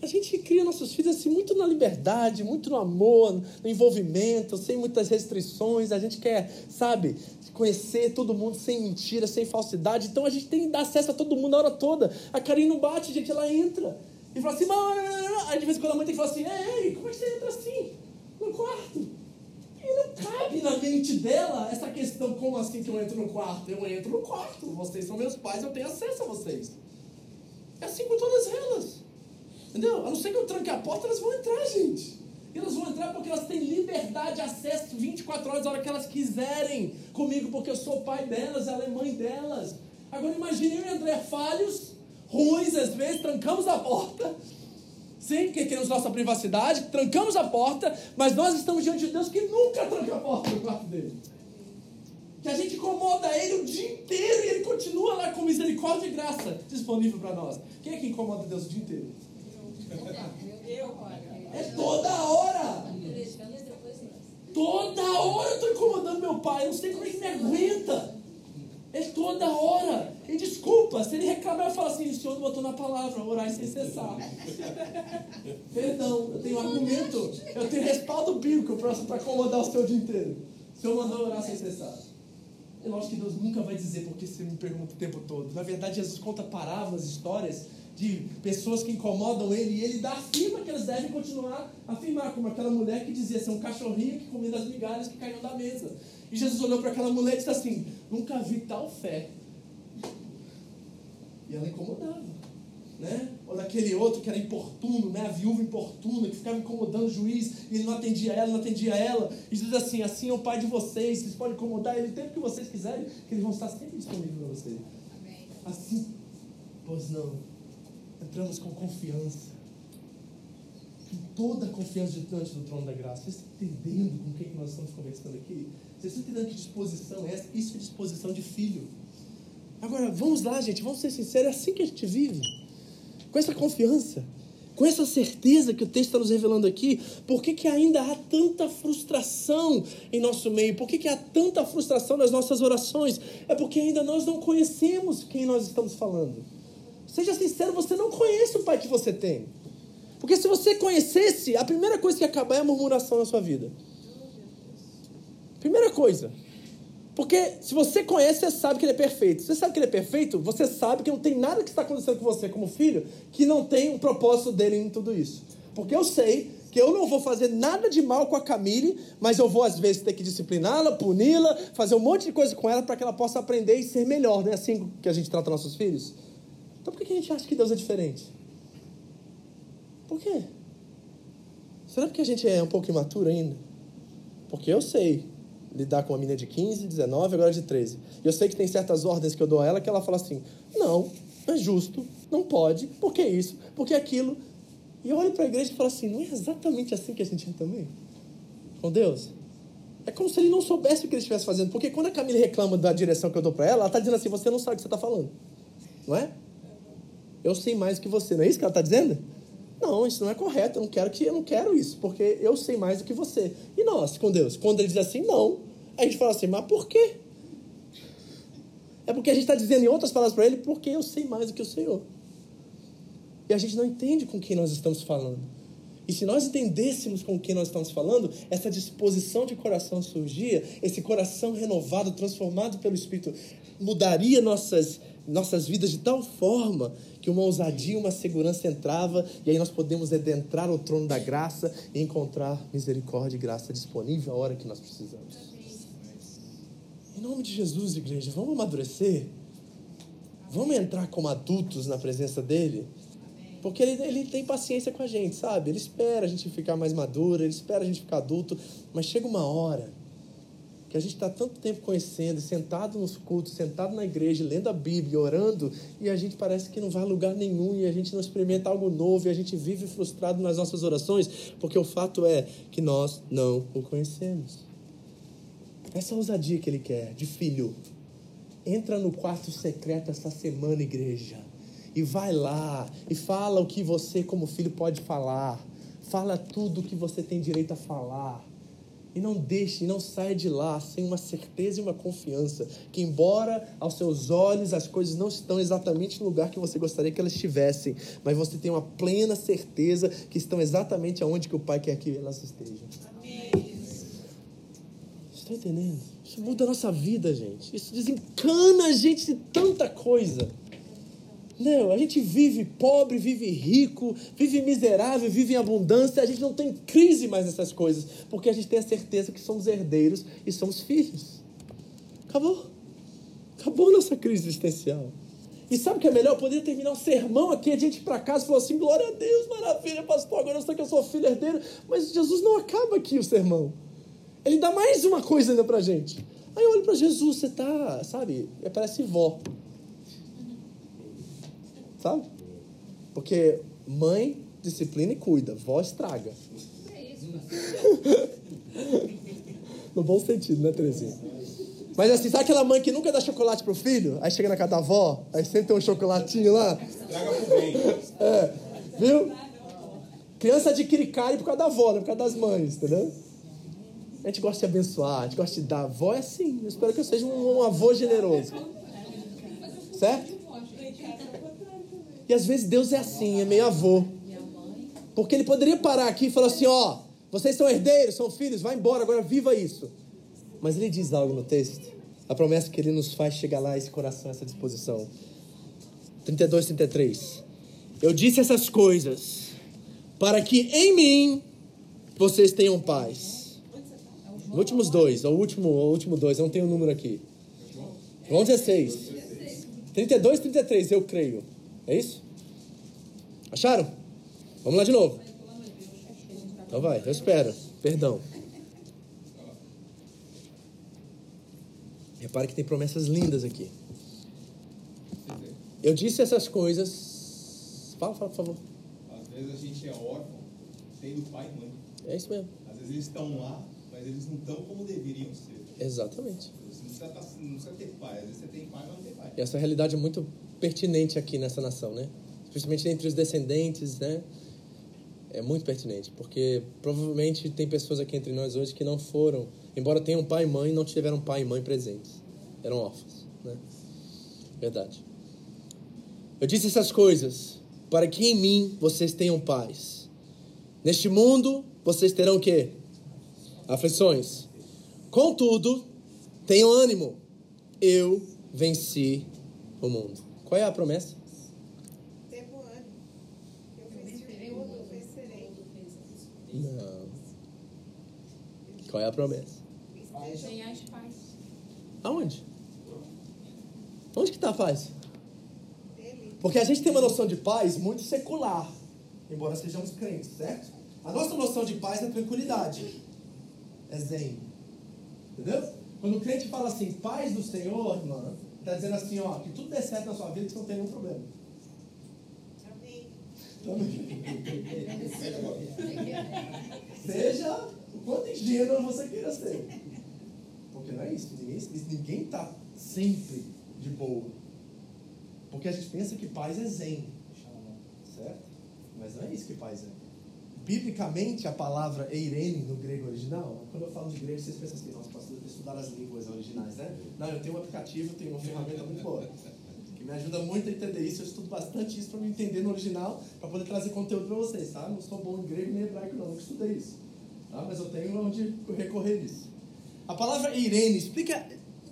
A gente cria nossos filhos assim, muito na liberdade, muito no amor, no envolvimento, sem muitas restrições. A gente quer, sabe, conhecer todo mundo sem mentira, sem falsidade. Então a gente tem que dar acesso a todo mundo a hora toda. A Karine não bate, gente, ela entra. E fala assim, mãe, Aí de vez em quando a mãe tem que falar assim, ei, como é que você entra assim? No quarto? E não cabe na mente dela essa questão, como assim que eu entro no quarto? Eu entro no quarto, vocês são meus pais, eu tenho acesso a vocês. É assim com todas elas. Entendeu? A não ser que eu tranque a porta, elas vão entrar, gente. E elas vão entrar porque elas têm liberdade, acesso 24 horas, a hora que elas quiserem comigo, porque eu sou pai delas, ela é mãe delas. Agora imagine eu e André falhos, ruins às vezes, trancamos a porta, Sim, porque queremos nossa privacidade, trancamos a porta, mas nós estamos diante de Deus que nunca tranca a porta do quarto dele. Que a gente incomoda ele o dia inteiro e ele continua lá com misericórdia e graça disponível para nós. Quem é que incomoda Deus o dia inteiro? É toda hora. Toda hora eu estou incomodando meu pai. Eu não sei como que me aguenta. É toda hora. E desculpa, se ele reclamar, eu falo assim: o senhor não botou na palavra, orar sem cessar. [laughs] Perdão, eu tenho argumento, eu tenho respaldo bíblico para acomodar o seu dia inteiro. O senhor mandou orar sem cessar. É lógico que Deus nunca vai dizer porque você me pergunta o tempo todo. Na verdade, Jesus conta parábolas, histórias de pessoas que incomodam ele e ele dá afirma que eles devem continuar a afirmar, como aquela mulher que dizia ser um cachorrinho que comia das migalhas que caíam da mesa. E Jesus olhou para aquela mulher e disse assim: Nunca vi tal fé. E ela incomodava. Né? Ou daquele outro que era importuno, né? a viúva importuna, que ficava incomodando o juiz, e ele não atendia ela, não atendia ela. E diz assim: assim é o pai de vocês, vocês podem incomodar ele o tempo que vocês quiserem, que eles vão estar sempre disponíveis para vocês. Assim, pois não. entramos com confiança. Com toda a confiança diante do trono da graça. Vocês estão entendendo com o que nós estamos conversando aqui? Vocês estão entendendo que disposição é essa? Isso é disposição de filho. Agora, vamos lá, gente, vamos ser sinceros, é assim que a gente vive. Com essa confiança, com essa certeza que o texto está nos revelando aqui, por que, que ainda há tanta frustração em nosso meio? Por que, que há tanta frustração nas nossas orações? É porque ainda nós não conhecemos quem nós estamos falando. Seja sincero, você não conhece o pai que você tem. Porque se você conhecesse, a primeira coisa que ia acabar é a murmuração na sua vida. Coisa. Porque se você conhece, você sabe que ele é perfeito. Se você sabe que ele é perfeito, você sabe que não tem nada que está acontecendo com você como filho que não tem um propósito dele em tudo isso. Porque eu sei que eu não vou fazer nada de mal com a Camille, mas eu vou às vezes ter que discipliná-la, puni-la, fazer um monte de coisa com ela para que ela possa aprender e ser melhor. Não é assim que a gente trata nossos filhos? Então por que a gente acha que Deus é diferente? Por quê? Será porque a gente é um pouco imaturo ainda? Porque eu sei lidar com uma menina de 15, 19, agora de 13. E eu sei que tem certas ordens que eu dou a ela que ela fala assim: não, é justo, não pode, por que isso, por que aquilo. E eu olho para a igreja e falo assim: não é exatamente assim que a gente é também? Com Deus? É como se ele não soubesse o que ele estivesse fazendo. Porque quando a Camila reclama da direção que eu dou para ela, ela está dizendo assim: você não sabe o que você está falando. Não é? Eu sei mais que você. Não é isso que ela está dizendo? Não, isso não é correto. Eu não quero que eu não quero isso, porque eu sei mais do que você. E nós, com Deus, quando ele diz assim, não, a gente fala assim, mas por quê? É porque a gente está dizendo em outras palavras para ele, porque eu sei mais do que o Senhor. E a gente não entende com quem nós estamos falando. E se nós entendêssemos com quem nós estamos falando, essa disposição de coração surgia, esse coração renovado, transformado pelo Espírito, mudaria nossas, nossas vidas de tal forma que uma ousadia, uma segurança entrava, e aí nós podemos adentrar o trono da graça e encontrar misericórdia e graça disponível a hora que nós precisamos. Em nome de Jesus, igreja, vamos amadurecer. Vamos entrar como adultos na presença dele. Porque ele, ele tem paciência com a gente, sabe? Ele espera a gente ficar mais maduro, ele espera a gente ficar adulto, mas chega uma hora que a gente está tanto tempo conhecendo, sentado nos cultos, sentado na igreja, lendo a Bíblia, orando, e a gente parece que não vai a lugar nenhum, e a gente não experimenta algo novo, e a gente vive frustrado nas nossas orações, porque o fato é que nós não o conhecemos. Essa ousadia que ele quer, de filho, entra no quarto secreto essa semana, igreja, e vai lá, e fala o que você, como filho, pode falar, fala tudo o que você tem direito a falar e não deixe, não saia de lá sem uma certeza e uma confiança que, embora aos seus olhos as coisas não estão exatamente no lugar que você gostaria que elas estivessem, mas você tem uma plena certeza que estão exatamente aonde que o Pai quer que elas estejam. Amém. Estão entendendo? Isso muda a nossa vida, gente. Isso desencana a gente de tanta coisa. Não, a gente vive pobre, vive rico, vive miserável, vive em abundância, a gente não tem crise mais nessas coisas, porque a gente tem a certeza que somos herdeiros e somos filhos. Acabou. Acabou a nossa crise existencial. E sabe o que é melhor? Eu poderia terminar um sermão aqui, a gente ir para casa e falar assim: glória a Deus, maravilha, pastor, agora eu sei que eu sou filho herdeiro. Mas Jesus não acaba aqui o sermão. Ele dá mais uma coisa ainda para gente. Aí eu olho para Jesus, você tá, sabe, parece vó sabe? Porque mãe disciplina e cuida, vó estraga. [laughs] no bom sentido, né, Terezinha? Mas assim, sabe aquela mãe que nunca dá chocolate pro filho? Aí chega na casa da avó, aí sempre tem um chocolatinho lá. Estraga pro bem. É, viu? Criança adquire carinho por causa da avó, não por causa das mães, entendeu? A gente gosta de abençoar, a gente gosta de dar. A avó é assim. Eu espero que eu seja um, um avô generoso. Certo? E às vezes Deus é assim, é meio avô. Porque ele poderia parar aqui e falar assim: ó, vocês são herdeiros, são filhos, vai embora, agora viva isso. Mas ele diz algo no texto, a promessa que ele nos faz chegar lá, esse coração, essa disposição. 32, 33. Eu disse essas coisas para que em mim vocês tenham paz. Os últimos dois, o último, o último dois, eu não tenho o um número aqui. João 16. 32, 33, eu creio. É isso? Acharam? Vamos lá de novo. Então vai, eu espero. Perdão. Repare que tem promessas lindas aqui. Eu disse essas coisas Fala, fala, por favor. Às vezes a gente é órfão, tendo pai e mãe. É isso mesmo. Às vezes eles estão lá, mas eles não estão como deveriam ser. Exatamente. Você não precisa, tá- não precisa ter pai. Às vezes você tem pai, mas não tem pai. E essa realidade é muito pertinente aqui nessa nação, né? Especialmente entre os descendentes, né? É muito pertinente, porque provavelmente tem pessoas aqui entre nós hoje que não foram, embora tenham pai e mãe, não tiveram pai e mãe presentes. Eram órfãos, né? Verdade. Eu disse essas coisas para que em mim vocês tenham paz. Neste mundo vocês terão o quê? Aflições. Contudo, tenham ânimo. Eu venci o mundo. Qual é a promessa? Tempo ano. Eu venci o mundo, vencerei. Não. Qual é a promessa? Tenhais paz. Aonde? Onde que está a paz? Porque a gente tem uma noção de paz muito secular, embora sejamos crentes, certo? A nossa noção de paz é tranquilidade, é zen. Entendeu? Quando o crente fala assim, paz do Senhor, irmã, está dizendo assim, ó, que tudo dê certo na sua vida, que você não tem nenhum problema. Amém. Seja o quanto ingênuo você queira ser. Porque não é isso. Ninguém ninguém está sempre de boa. Porque a gente pensa que paz é zen. Certo? Mas não é isso que paz é. Biblicamente, a palavra eirene no grego original, quando eu falo de grego, vocês pensam assim, nossa, pastor, estudar as línguas originais, né? Não, eu tenho um aplicativo, tenho uma ferramenta muito boa. Que me ajuda muito a entender isso. Eu estudo bastante isso para me entender no original, para poder trazer conteúdo para vocês, tá? Não sou bom em grego nem hebraico, não, nunca estudei isso. Tá? Mas eu tenho onde recorrer nisso. A palavra eirene explica.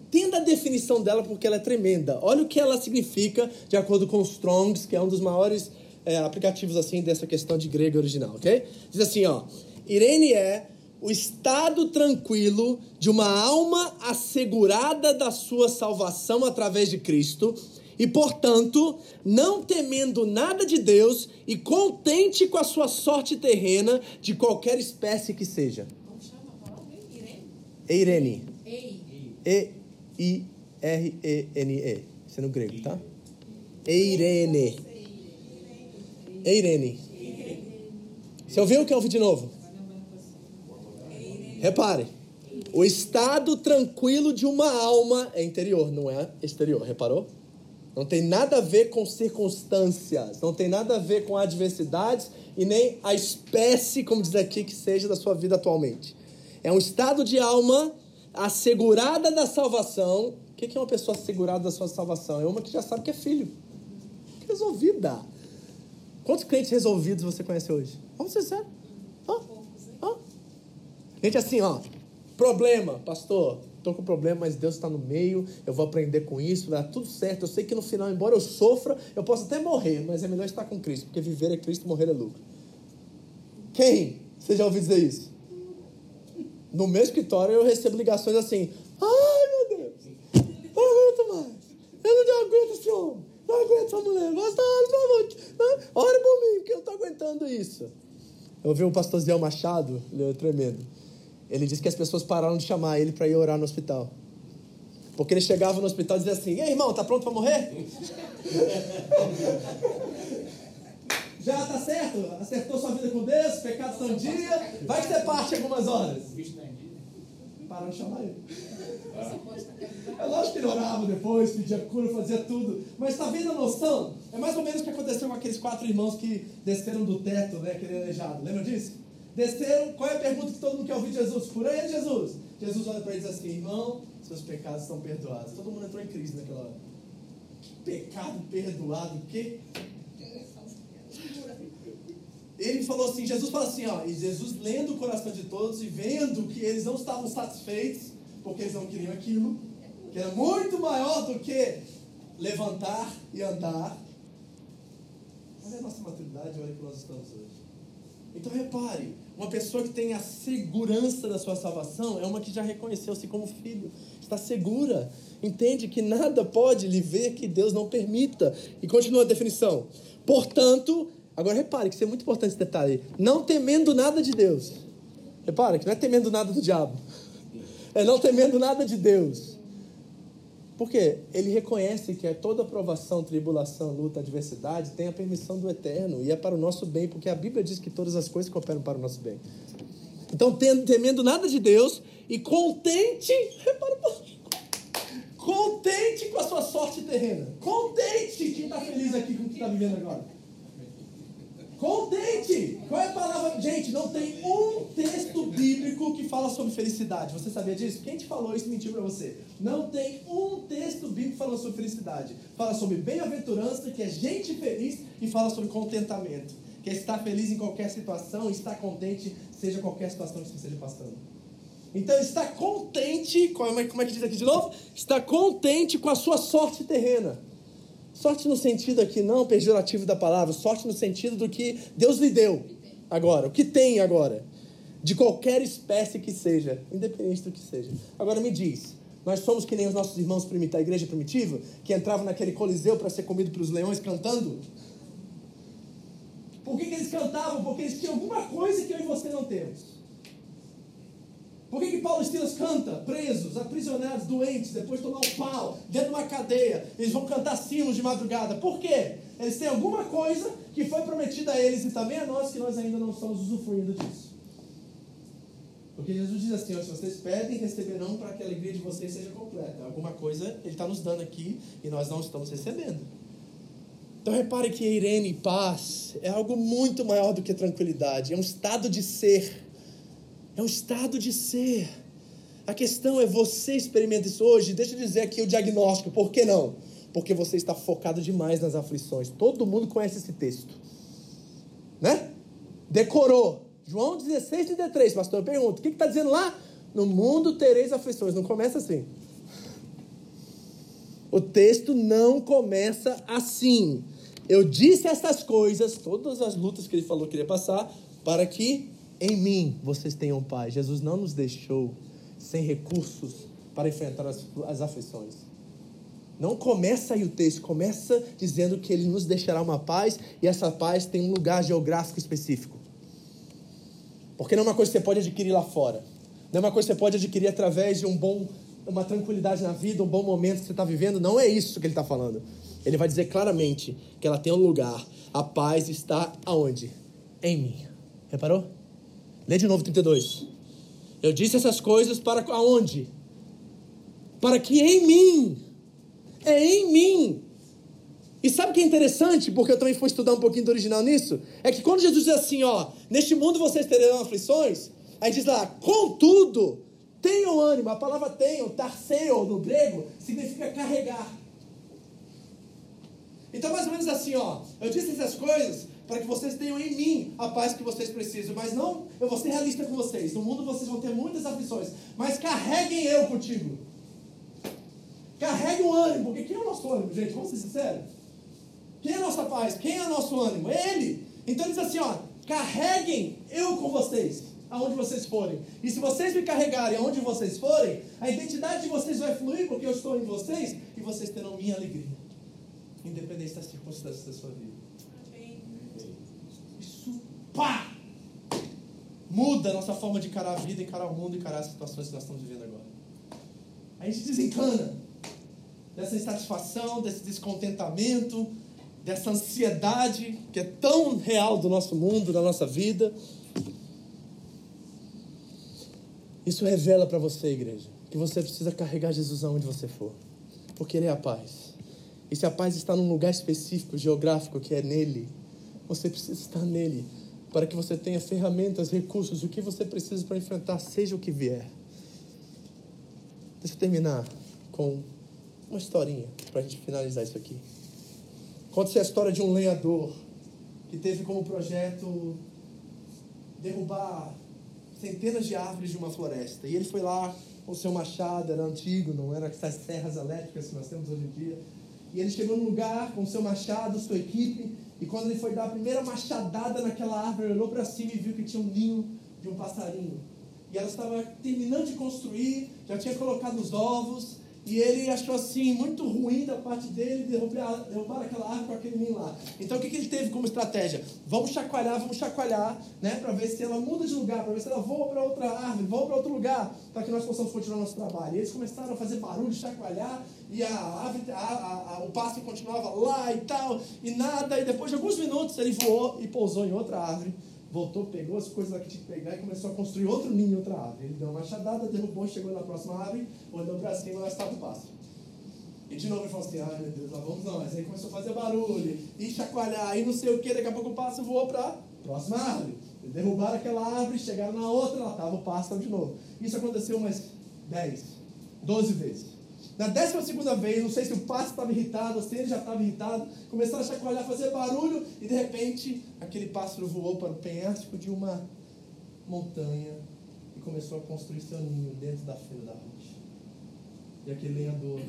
Entenda a definição dela porque ela é tremenda. Olha o que ela significa de acordo com o Strongs, que é um dos maiores é, aplicativos assim dessa questão de grego original, ok? Diz assim, ó. Irene é o estado tranquilo de uma alma assegurada da sua salvação através de Cristo e, portanto, não temendo nada de Deus e contente com a sua sorte terrena de qualquer espécie que seja. Como chama a palavra? Irene? Eirene. Ei. E-I-R-E-N-E. Isso é no grego, tá? Eirene. Eirene. Você ouviu ou quer ouvir de novo? Repare. O estado tranquilo de uma alma é interior, não é exterior. Reparou? Não tem nada a ver com circunstâncias, não tem nada a ver com adversidades e nem a espécie, como diz aqui, que seja da sua vida atualmente. É um estado de alma assegurada da salvação. O que é uma pessoa assegurada da sua salvação? É uma que já sabe que é filho. Resolvida. Quantos crentes resolvidos você conhece hoje? Vamos ser sérios. Hã? Gente assim, ó. Problema, pastor. Tô com problema, mas Deus está no meio. Eu vou aprender com isso, vai dar tudo certo. Eu sei que no final, embora eu sofra, eu posso até morrer, mas é melhor estar com Cristo, porque viver é Cristo, morrer é lucro. Quem? Você já ouviu dizer isso? No meu escritório eu recebo ligações assim: Ai meu Deus, não aguento mais. Eu não aguento esse homem, não aguento essa mulher. Pastor, ore por mim, porque eu estou aguentando isso. Eu ouvi o pastor Zé Machado, ele é tremendo. Ele disse que as pessoas pararam de chamar ele para ir orar no hospital. Porque ele chegava no hospital e dizia assim: Ei, irmão, tá pronto para morrer? [laughs] Já tá certo? Acertou sua vida com Deus? Pecados estão em dia? Vai você parte algumas horas. Pararam de chamar ele. É lógico que ele orava depois, pedia cura, fazia tudo. Mas tá vendo a noção? É mais ou menos o que aconteceu com aqueles quatro irmãos que desceram do teto, né? Aquele aleijado. Lembra disso? Desceram, qual é a pergunta que todo mundo quer ouvir de Jesus? Cura ele, Jesus. Jesus olha para eles assim, irmão, seus pecados estão perdoados. Todo mundo entrou em crise naquela hora. Que pecado perdoado, que ele falou assim, Jesus fala assim, ó, e Jesus lendo o coração de todos e vendo que eles não estavam satisfeitos, porque eles não queriam aquilo, que era muito maior do que levantar e andar. Olha a nossa maturidade, olha que nós estamos hoje. Então repare, uma pessoa que tem a segurança da sua salvação é uma que já reconheceu-se como filho, está segura, entende que nada pode lhe ver que Deus não permita. E continua a definição. Portanto, agora repare que isso é muito importante esse detalhe, não temendo nada de Deus. Repare que não é temendo nada do diabo. É não temendo nada de Deus. Porque ele reconhece que toda provação, tribulação, luta, adversidade tem a permissão do eterno e é para o nosso bem, porque a Bíblia diz que todas as coisas cooperam para o nosso bem. Então, temendo nada de Deus e contente, repara contente com a sua sorte terrena. Contente, quem está feliz aqui com o que está vivendo agora? Contente! Qual é a palavra? Gente, não tem um texto bíblico que fala sobre felicidade. Você sabia disso? Quem te falou isso mentiu para você. Não tem um texto bíblico falando sobre felicidade. Fala sobre bem-aventurança, que é gente feliz, e fala sobre contentamento. Que é estar feliz em qualquer situação, estar contente, seja qualquer situação que você esteja passando. Então, estar contente, como é, como é que diz aqui de novo? Estar contente com a sua sorte terrena. Sorte no sentido aqui não pejorativo da palavra, sorte no sentido do que Deus lhe deu agora, o que tem agora, de qualquer espécie que seja, independente do que seja. Agora me diz, nós somos que nem os nossos irmãos primitivos, da igreja primitiva, que entravam naquele coliseu para ser comido pelos leões cantando? Por que, que eles cantavam? Porque eles tinham alguma coisa que eu e você não temos. Por que, que Paulo Estilas canta? Presos, aprisionados, doentes, depois de tomar um pau, dentro de uma cadeia. Eles vão cantar sinos de madrugada. Por quê? Eles têm alguma coisa que foi prometida a eles e também a nós que nós ainda não estamos usufruindo disso. Porque Jesus diz assim: ó, se vocês pedem, receberão para que a alegria de vocês seja completa. Alguma coisa Ele está nos dando aqui e nós não estamos recebendo. Então repare que Irene paz é algo muito maior do que tranquilidade, é um estado de ser é um estado de ser. A questão é você experimenta isso hoje. Deixa eu dizer aqui o diagnóstico. Por que não? Porque você está focado demais nas aflições. Todo mundo conhece esse texto. Né? Decorou. João 16, 33, pastor. Eu pergunto: o que está dizendo lá? No mundo tereis aflições. Não começa assim. O texto não começa assim. Eu disse essas coisas, todas as lutas que ele falou que iria passar, para que em mim vocês tenham paz. Jesus não nos deixou sem recursos para enfrentar as, as aflições. Não começa aí o texto, começa dizendo que ele nos deixará uma paz e essa paz tem um lugar geográfico específico. Porque não é uma coisa que você pode adquirir lá fora. Não é uma coisa que você pode adquirir através de um bom, uma tranquilidade na vida, um bom momento que você está vivendo. Não é isso que ele está falando. Ele vai dizer claramente que ela tem um lugar. A paz está aonde? Em mim. Reparou? Lê de novo 32. Eu disse essas coisas para aonde? Para que em mim, é em mim. E sabe o que é interessante? Porque eu também fui estudar um pouquinho do original nisso. É que quando Jesus diz assim, ó, neste mundo vocês terão aflições, aí diz lá, contudo, tenham ânimo. A palavra tenham, tarseo no grego, significa carregar. Então, mais ou menos assim, ó, eu disse essas coisas para que vocês tenham em mim a paz que vocês precisam. Mas não, eu vou ser realista com vocês. No mundo vocês vão ter muitas aflições, mas carreguem eu contigo. Carregue o ânimo, porque quem é o nosso ânimo, gente? Vamos ser sinceros. Quem é a nossa paz? Quem é o nosso ânimo? É Ele. Então ele diz assim, ó, carreguem eu com vocês, aonde vocês forem. E se vocês me carregarem aonde vocês forem, a identidade de vocês vai fluir, porque eu estou em vocês, e vocês terão minha alegria. Independente das circunstâncias da sua vida pá! Muda a nossa forma de encarar a vida, encarar o mundo, encarar as situações que nós estamos vivendo agora. A gente desencana dessa insatisfação, desse descontentamento, dessa ansiedade que é tão real do nosso mundo, da nossa vida. Isso revela para você, igreja, que você precisa carregar Jesus aonde você for, porque Ele é a paz. E se a paz está num lugar específico, geográfico, que é nele, você precisa estar nele para que você tenha ferramentas, recursos, o que você precisa para enfrentar, seja o que vier. Deixa eu terminar com uma historinha para a gente finalizar isso aqui. Conta-se a história de um lenhador que teve como projeto derrubar centenas de árvores de uma floresta. E ele foi lá com seu machado, era antigo, não era essas serras elétricas que nós temos hoje em dia. E ele chegou no lugar com seu machado, sua equipe, e quando ele foi dar a primeira machadada naquela árvore, ele olhou para cima e viu que tinha um ninho de um passarinho. E ela estava terminando de construir, já tinha colocado os ovos, E ele achou assim, muito ruim da parte dele derrubar, derrubar aquela árvore com aquele menino lá. Então o que, que ele teve como estratégia? Vamos chacoalhar, vamos chacoalhar, né? Para ver se ela muda de lugar, para ver se ela voa para outra árvore, voa para outro lugar, para que nós possamos continuar nosso trabalho. E eles começaram a fazer barulho, chacoalhar, e a árvore, a, a, a, o pássaro continuava lá e tal, e nada. E depois de alguns minutos ele voou e pousou em outra árvore voltou, pegou as coisas que tinha que pegar e começou a construir outro ninho outra árvore. Ele deu uma machadada, derrubou, chegou na próxima árvore, olhou para cima lá estava o pássaro. E de novo ele falou assim, ai meu Deus, lá vamos nós. Aí começou a fazer barulho, e chacoalhar, e não sei o que, daqui a pouco o pássaro voou para a próxima árvore. Eles derrubaram aquela árvore, chegaram na outra, lá estava o pássaro de novo. Isso aconteceu umas 10, 12 vezes. Na décima segunda vez, não sei se o pássaro estava irritado, ou se ele já estava irritado, começaram a chacoalhar, fazer barulho, e de repente aquele pássaro voou para o penhasco de uma montanha e começou a construir seu ninho dentro da fenda da rocha. E aquele lenhador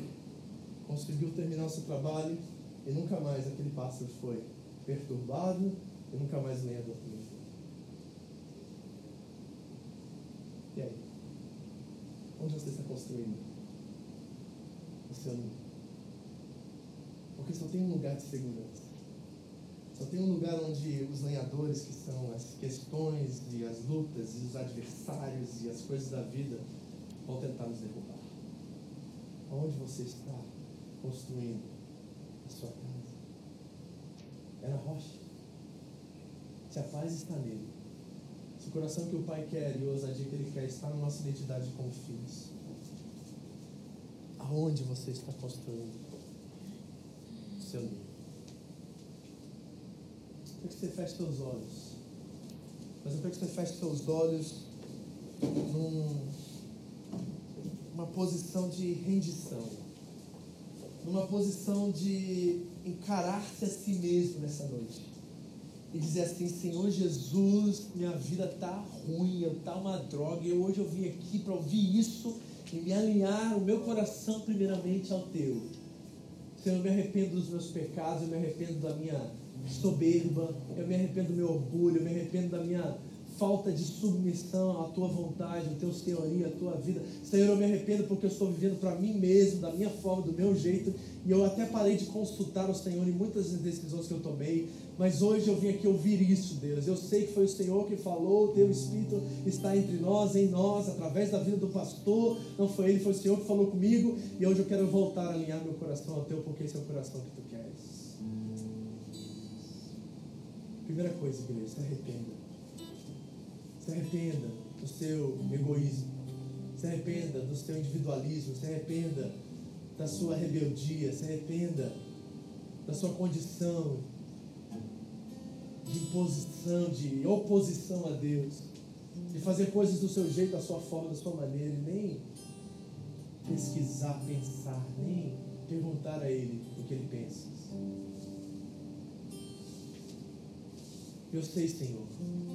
conseguiu terminar o seu trabalho e nunca mais aquele pássaro foi perturbado e nunca mais o lenhador foi. E aí? Onde você está construindo? Seu ninho. Porque só tem um lugar de segurança. Só tem um lugar onde os lenhadores, que são as questões e as lutas e os adversários e as coisas da vida, vão tentar nos derrubar. Onde você está construindo a sua casa? É na rocha. Se a paz está nele, se o coração que o Pai quer e a ousadia que Ele quer está na nossa identidade como filhos, aonde você está construindo o seu ninho. Eu quero que você feche seus olhos. Mas eu quero que você feche seus olhos num, numa posição de rendição. Numa posição de encarar-se a si mesmo nessa noite. E dizer assim, Senhor Jesus, minha vida está ruim, está uma droga, e hoje eu vim aqui para ouvir isso e me alinhar o meu coração primeiramente ao teu. Senhor, eu me arrependo dos meus pecados, eu me arrependo da minha soberba, eu me arrependo do meu orgulho, eu me arrependo da minha falta de submissão à tua vontade, ao teu senhorio, à tua vida. Senhor, eu me arrependo porque eu estou vivendo para mim mesmo, da minha forma, do meu jeito, e eu até parei de consultar o Senhor em muitas decisões que eu tomei, mas hoje eu vim aqui ouvir isso, Deus. Eu sei que foi o Senhor que falou, o teu Espírito está entre nós, em nós, através da vida do pastor. Não foi ele, foi o Senhor que falou comigo, e hoje eu quero voltar a alinhar meu coração ao teu, porque esse é o coração que tu queres. Primeira coisa, igreja, se arrependa. Se arrependa do seu egoísmo. Se arrependa do seu individualismo. Se arrependa da sua rebeldia. Se arrependa da sua condição de imposição, de oposição a Deus. De fazer coisas do seu jeito, da sua forma, da sua maneira. E nem pesquisar, pensar, nem perguntar a Ele o que Ele pensa. Eu sei, Senhor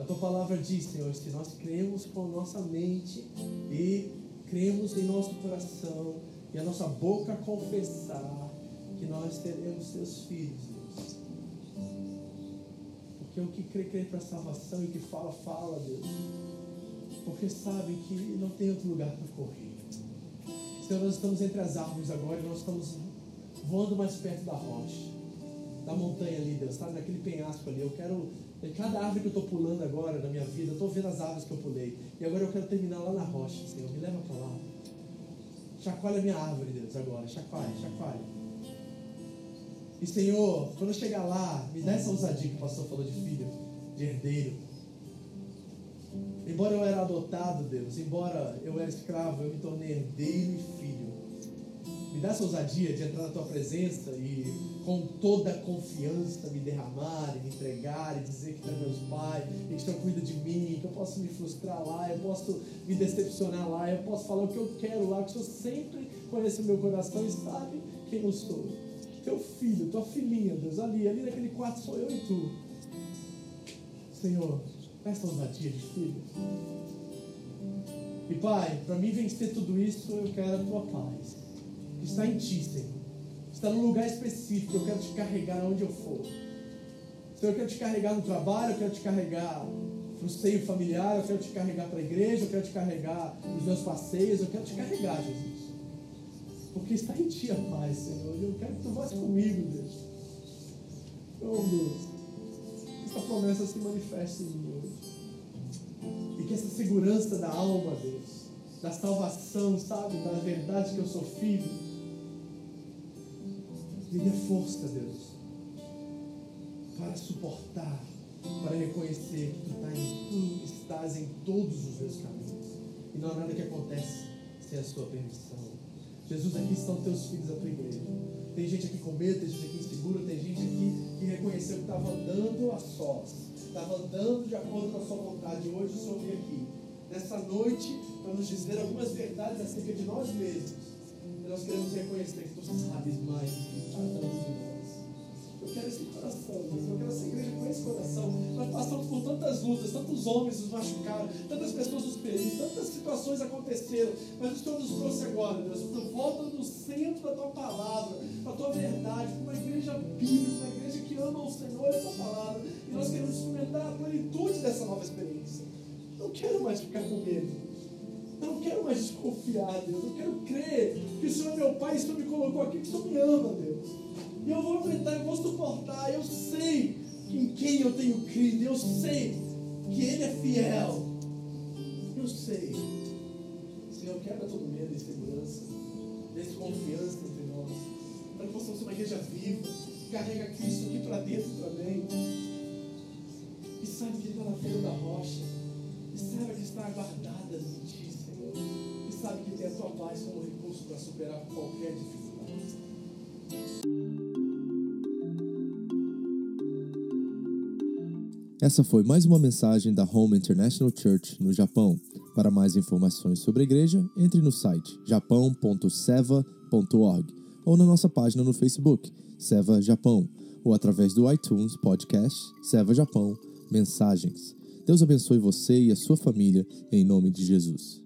a tua palavra diz, Senhor, que nós cremos com nossa mente e cremos em nosso coração e a nossa boca confessar que nós seremos teus filhos, Deus. Porque o que crê, crê para a salvação e o que fala, fala, Deus. Porque sabe que não tem outro lugar para correr. Senhor, nós estamos entre as árvores agora e nós estamos voando mais perto da rocha, da montanha ali, Deus, sabe? Naquele penhasco ali. Eu quero cada árvore que eu estou pulando agora na minha vida, eu estou vendo as árvores que eu pulei. E agora eu quero terminar lá na rocha, Senhor. Me leva para lá. Chacoalha a minha árvore, Deus, agora. Chacoalha, chacoalha. E Senhor, quando eu chegar lá, me dá essa ousadia que o pastor falou de filho, de herdeiro. Embora eu era adotado, Deus, embora eu era escravo, eu me tornei herdeiro e filho. Me dá essa ousadia de entrar na tua presença e com toda a confiança me derramar e me entregar e dizer que tu é meu pai e que Senhor cuida de mim, que eu posso me frustrar lá, eu posso me decepcionar lá, eu posso falar o que eu quero lá, que o Senhor sempre conhece o meu coração e sabe quem eu sou. Teu filho, tua filhinha, Deus, ali, ali naquele quarto sou eu e tu. Senhor, essa ousadia de filho. E Pai, para mim vencer tudo isso, eu quero a tua paz. Está em ti, Senhor está num lugar específico, eu quero te carregar aonde eu for. Senhor, eu quero te carregar no trabalho, eu quero te carregar para o seio familiar, eu quero te carregar para a igreja, eu quero te carregar nos meus passeios, eu quero te carregar, Jesus. porque está em ti a paz, Senhor. Eu quero que tu vás comigo, Deus. Oh, Deus. Que essa promessa se manifeste em mim hoje. E que essa segurança da alma, Deus, da salvação, sabe, da verdade que eu sou filho, me dê força, Deus, para suportar, para reconhecer que tu, tá em, tu estás em todos os meus caminhos. E não há nada que acontece sem a sua permissão. Jesus, aqui estão teus filhos, a tua igreja. Tem gente aqui com medo, tem gente aqui insegura, tem gente aqui que reconheceu que estava andando a sós, estava andando de acordo com a sua vontade. Hoje Senhor veio aqui, nessa noite, para nos dizer algumas verdades acerca de nós mesmos. Nós queremos reconhecer que tu sabes mais do que cada um de nós. Eu quero esse coração, Deus. Eu quero essa igreja com esse coração. Nós passamos por tantas lutas, tantos homens nos machucaram, tantas pessoas nos feriram, tantas situações aconteceram. Mas o Senhor nos trouxe agora, Deus. Tu volta no centro da tua palavra, da tua verdade, uma igreja bíblica, uma igreja que ama o Senhor e a tua palavra. E nós queremos experimentar a plenitude dessa nova experiência. Não quero mais ficar com medo. Eu não quero mais desconfiar, Deus. Eu quero crer que o Senhor é meu Pai, o Senhor me colocou aqui, que o Senhor me ama, Deus. E eu vou enfrentar, eu vou suportar. Eu sei em quem eu tenho crido. Eu sei que Ele é fiel. Eu sei. Senhor, quebra todo medo insegurança. Desconfiança entre nós. Para que possamos ser uma igreja viva. Carrega Cristo aqui para dentro também. E sabe que está na feira da rocha. E sabe que está guardada em Ti, Senhor. E sabe que tem a Tua paz como recurso para superar qualquer dificuldade. Essa foi mais uma mensagem da Home International Church no Japão. Para mais informações sobre a igreja, entre no site japão.seva.org ou na nossa página no Facebook, Seva Japão, ou através do iTunes Podcast Seva Japão Mensagens. Deus abençoe você e a sua família, em nome de Jesus.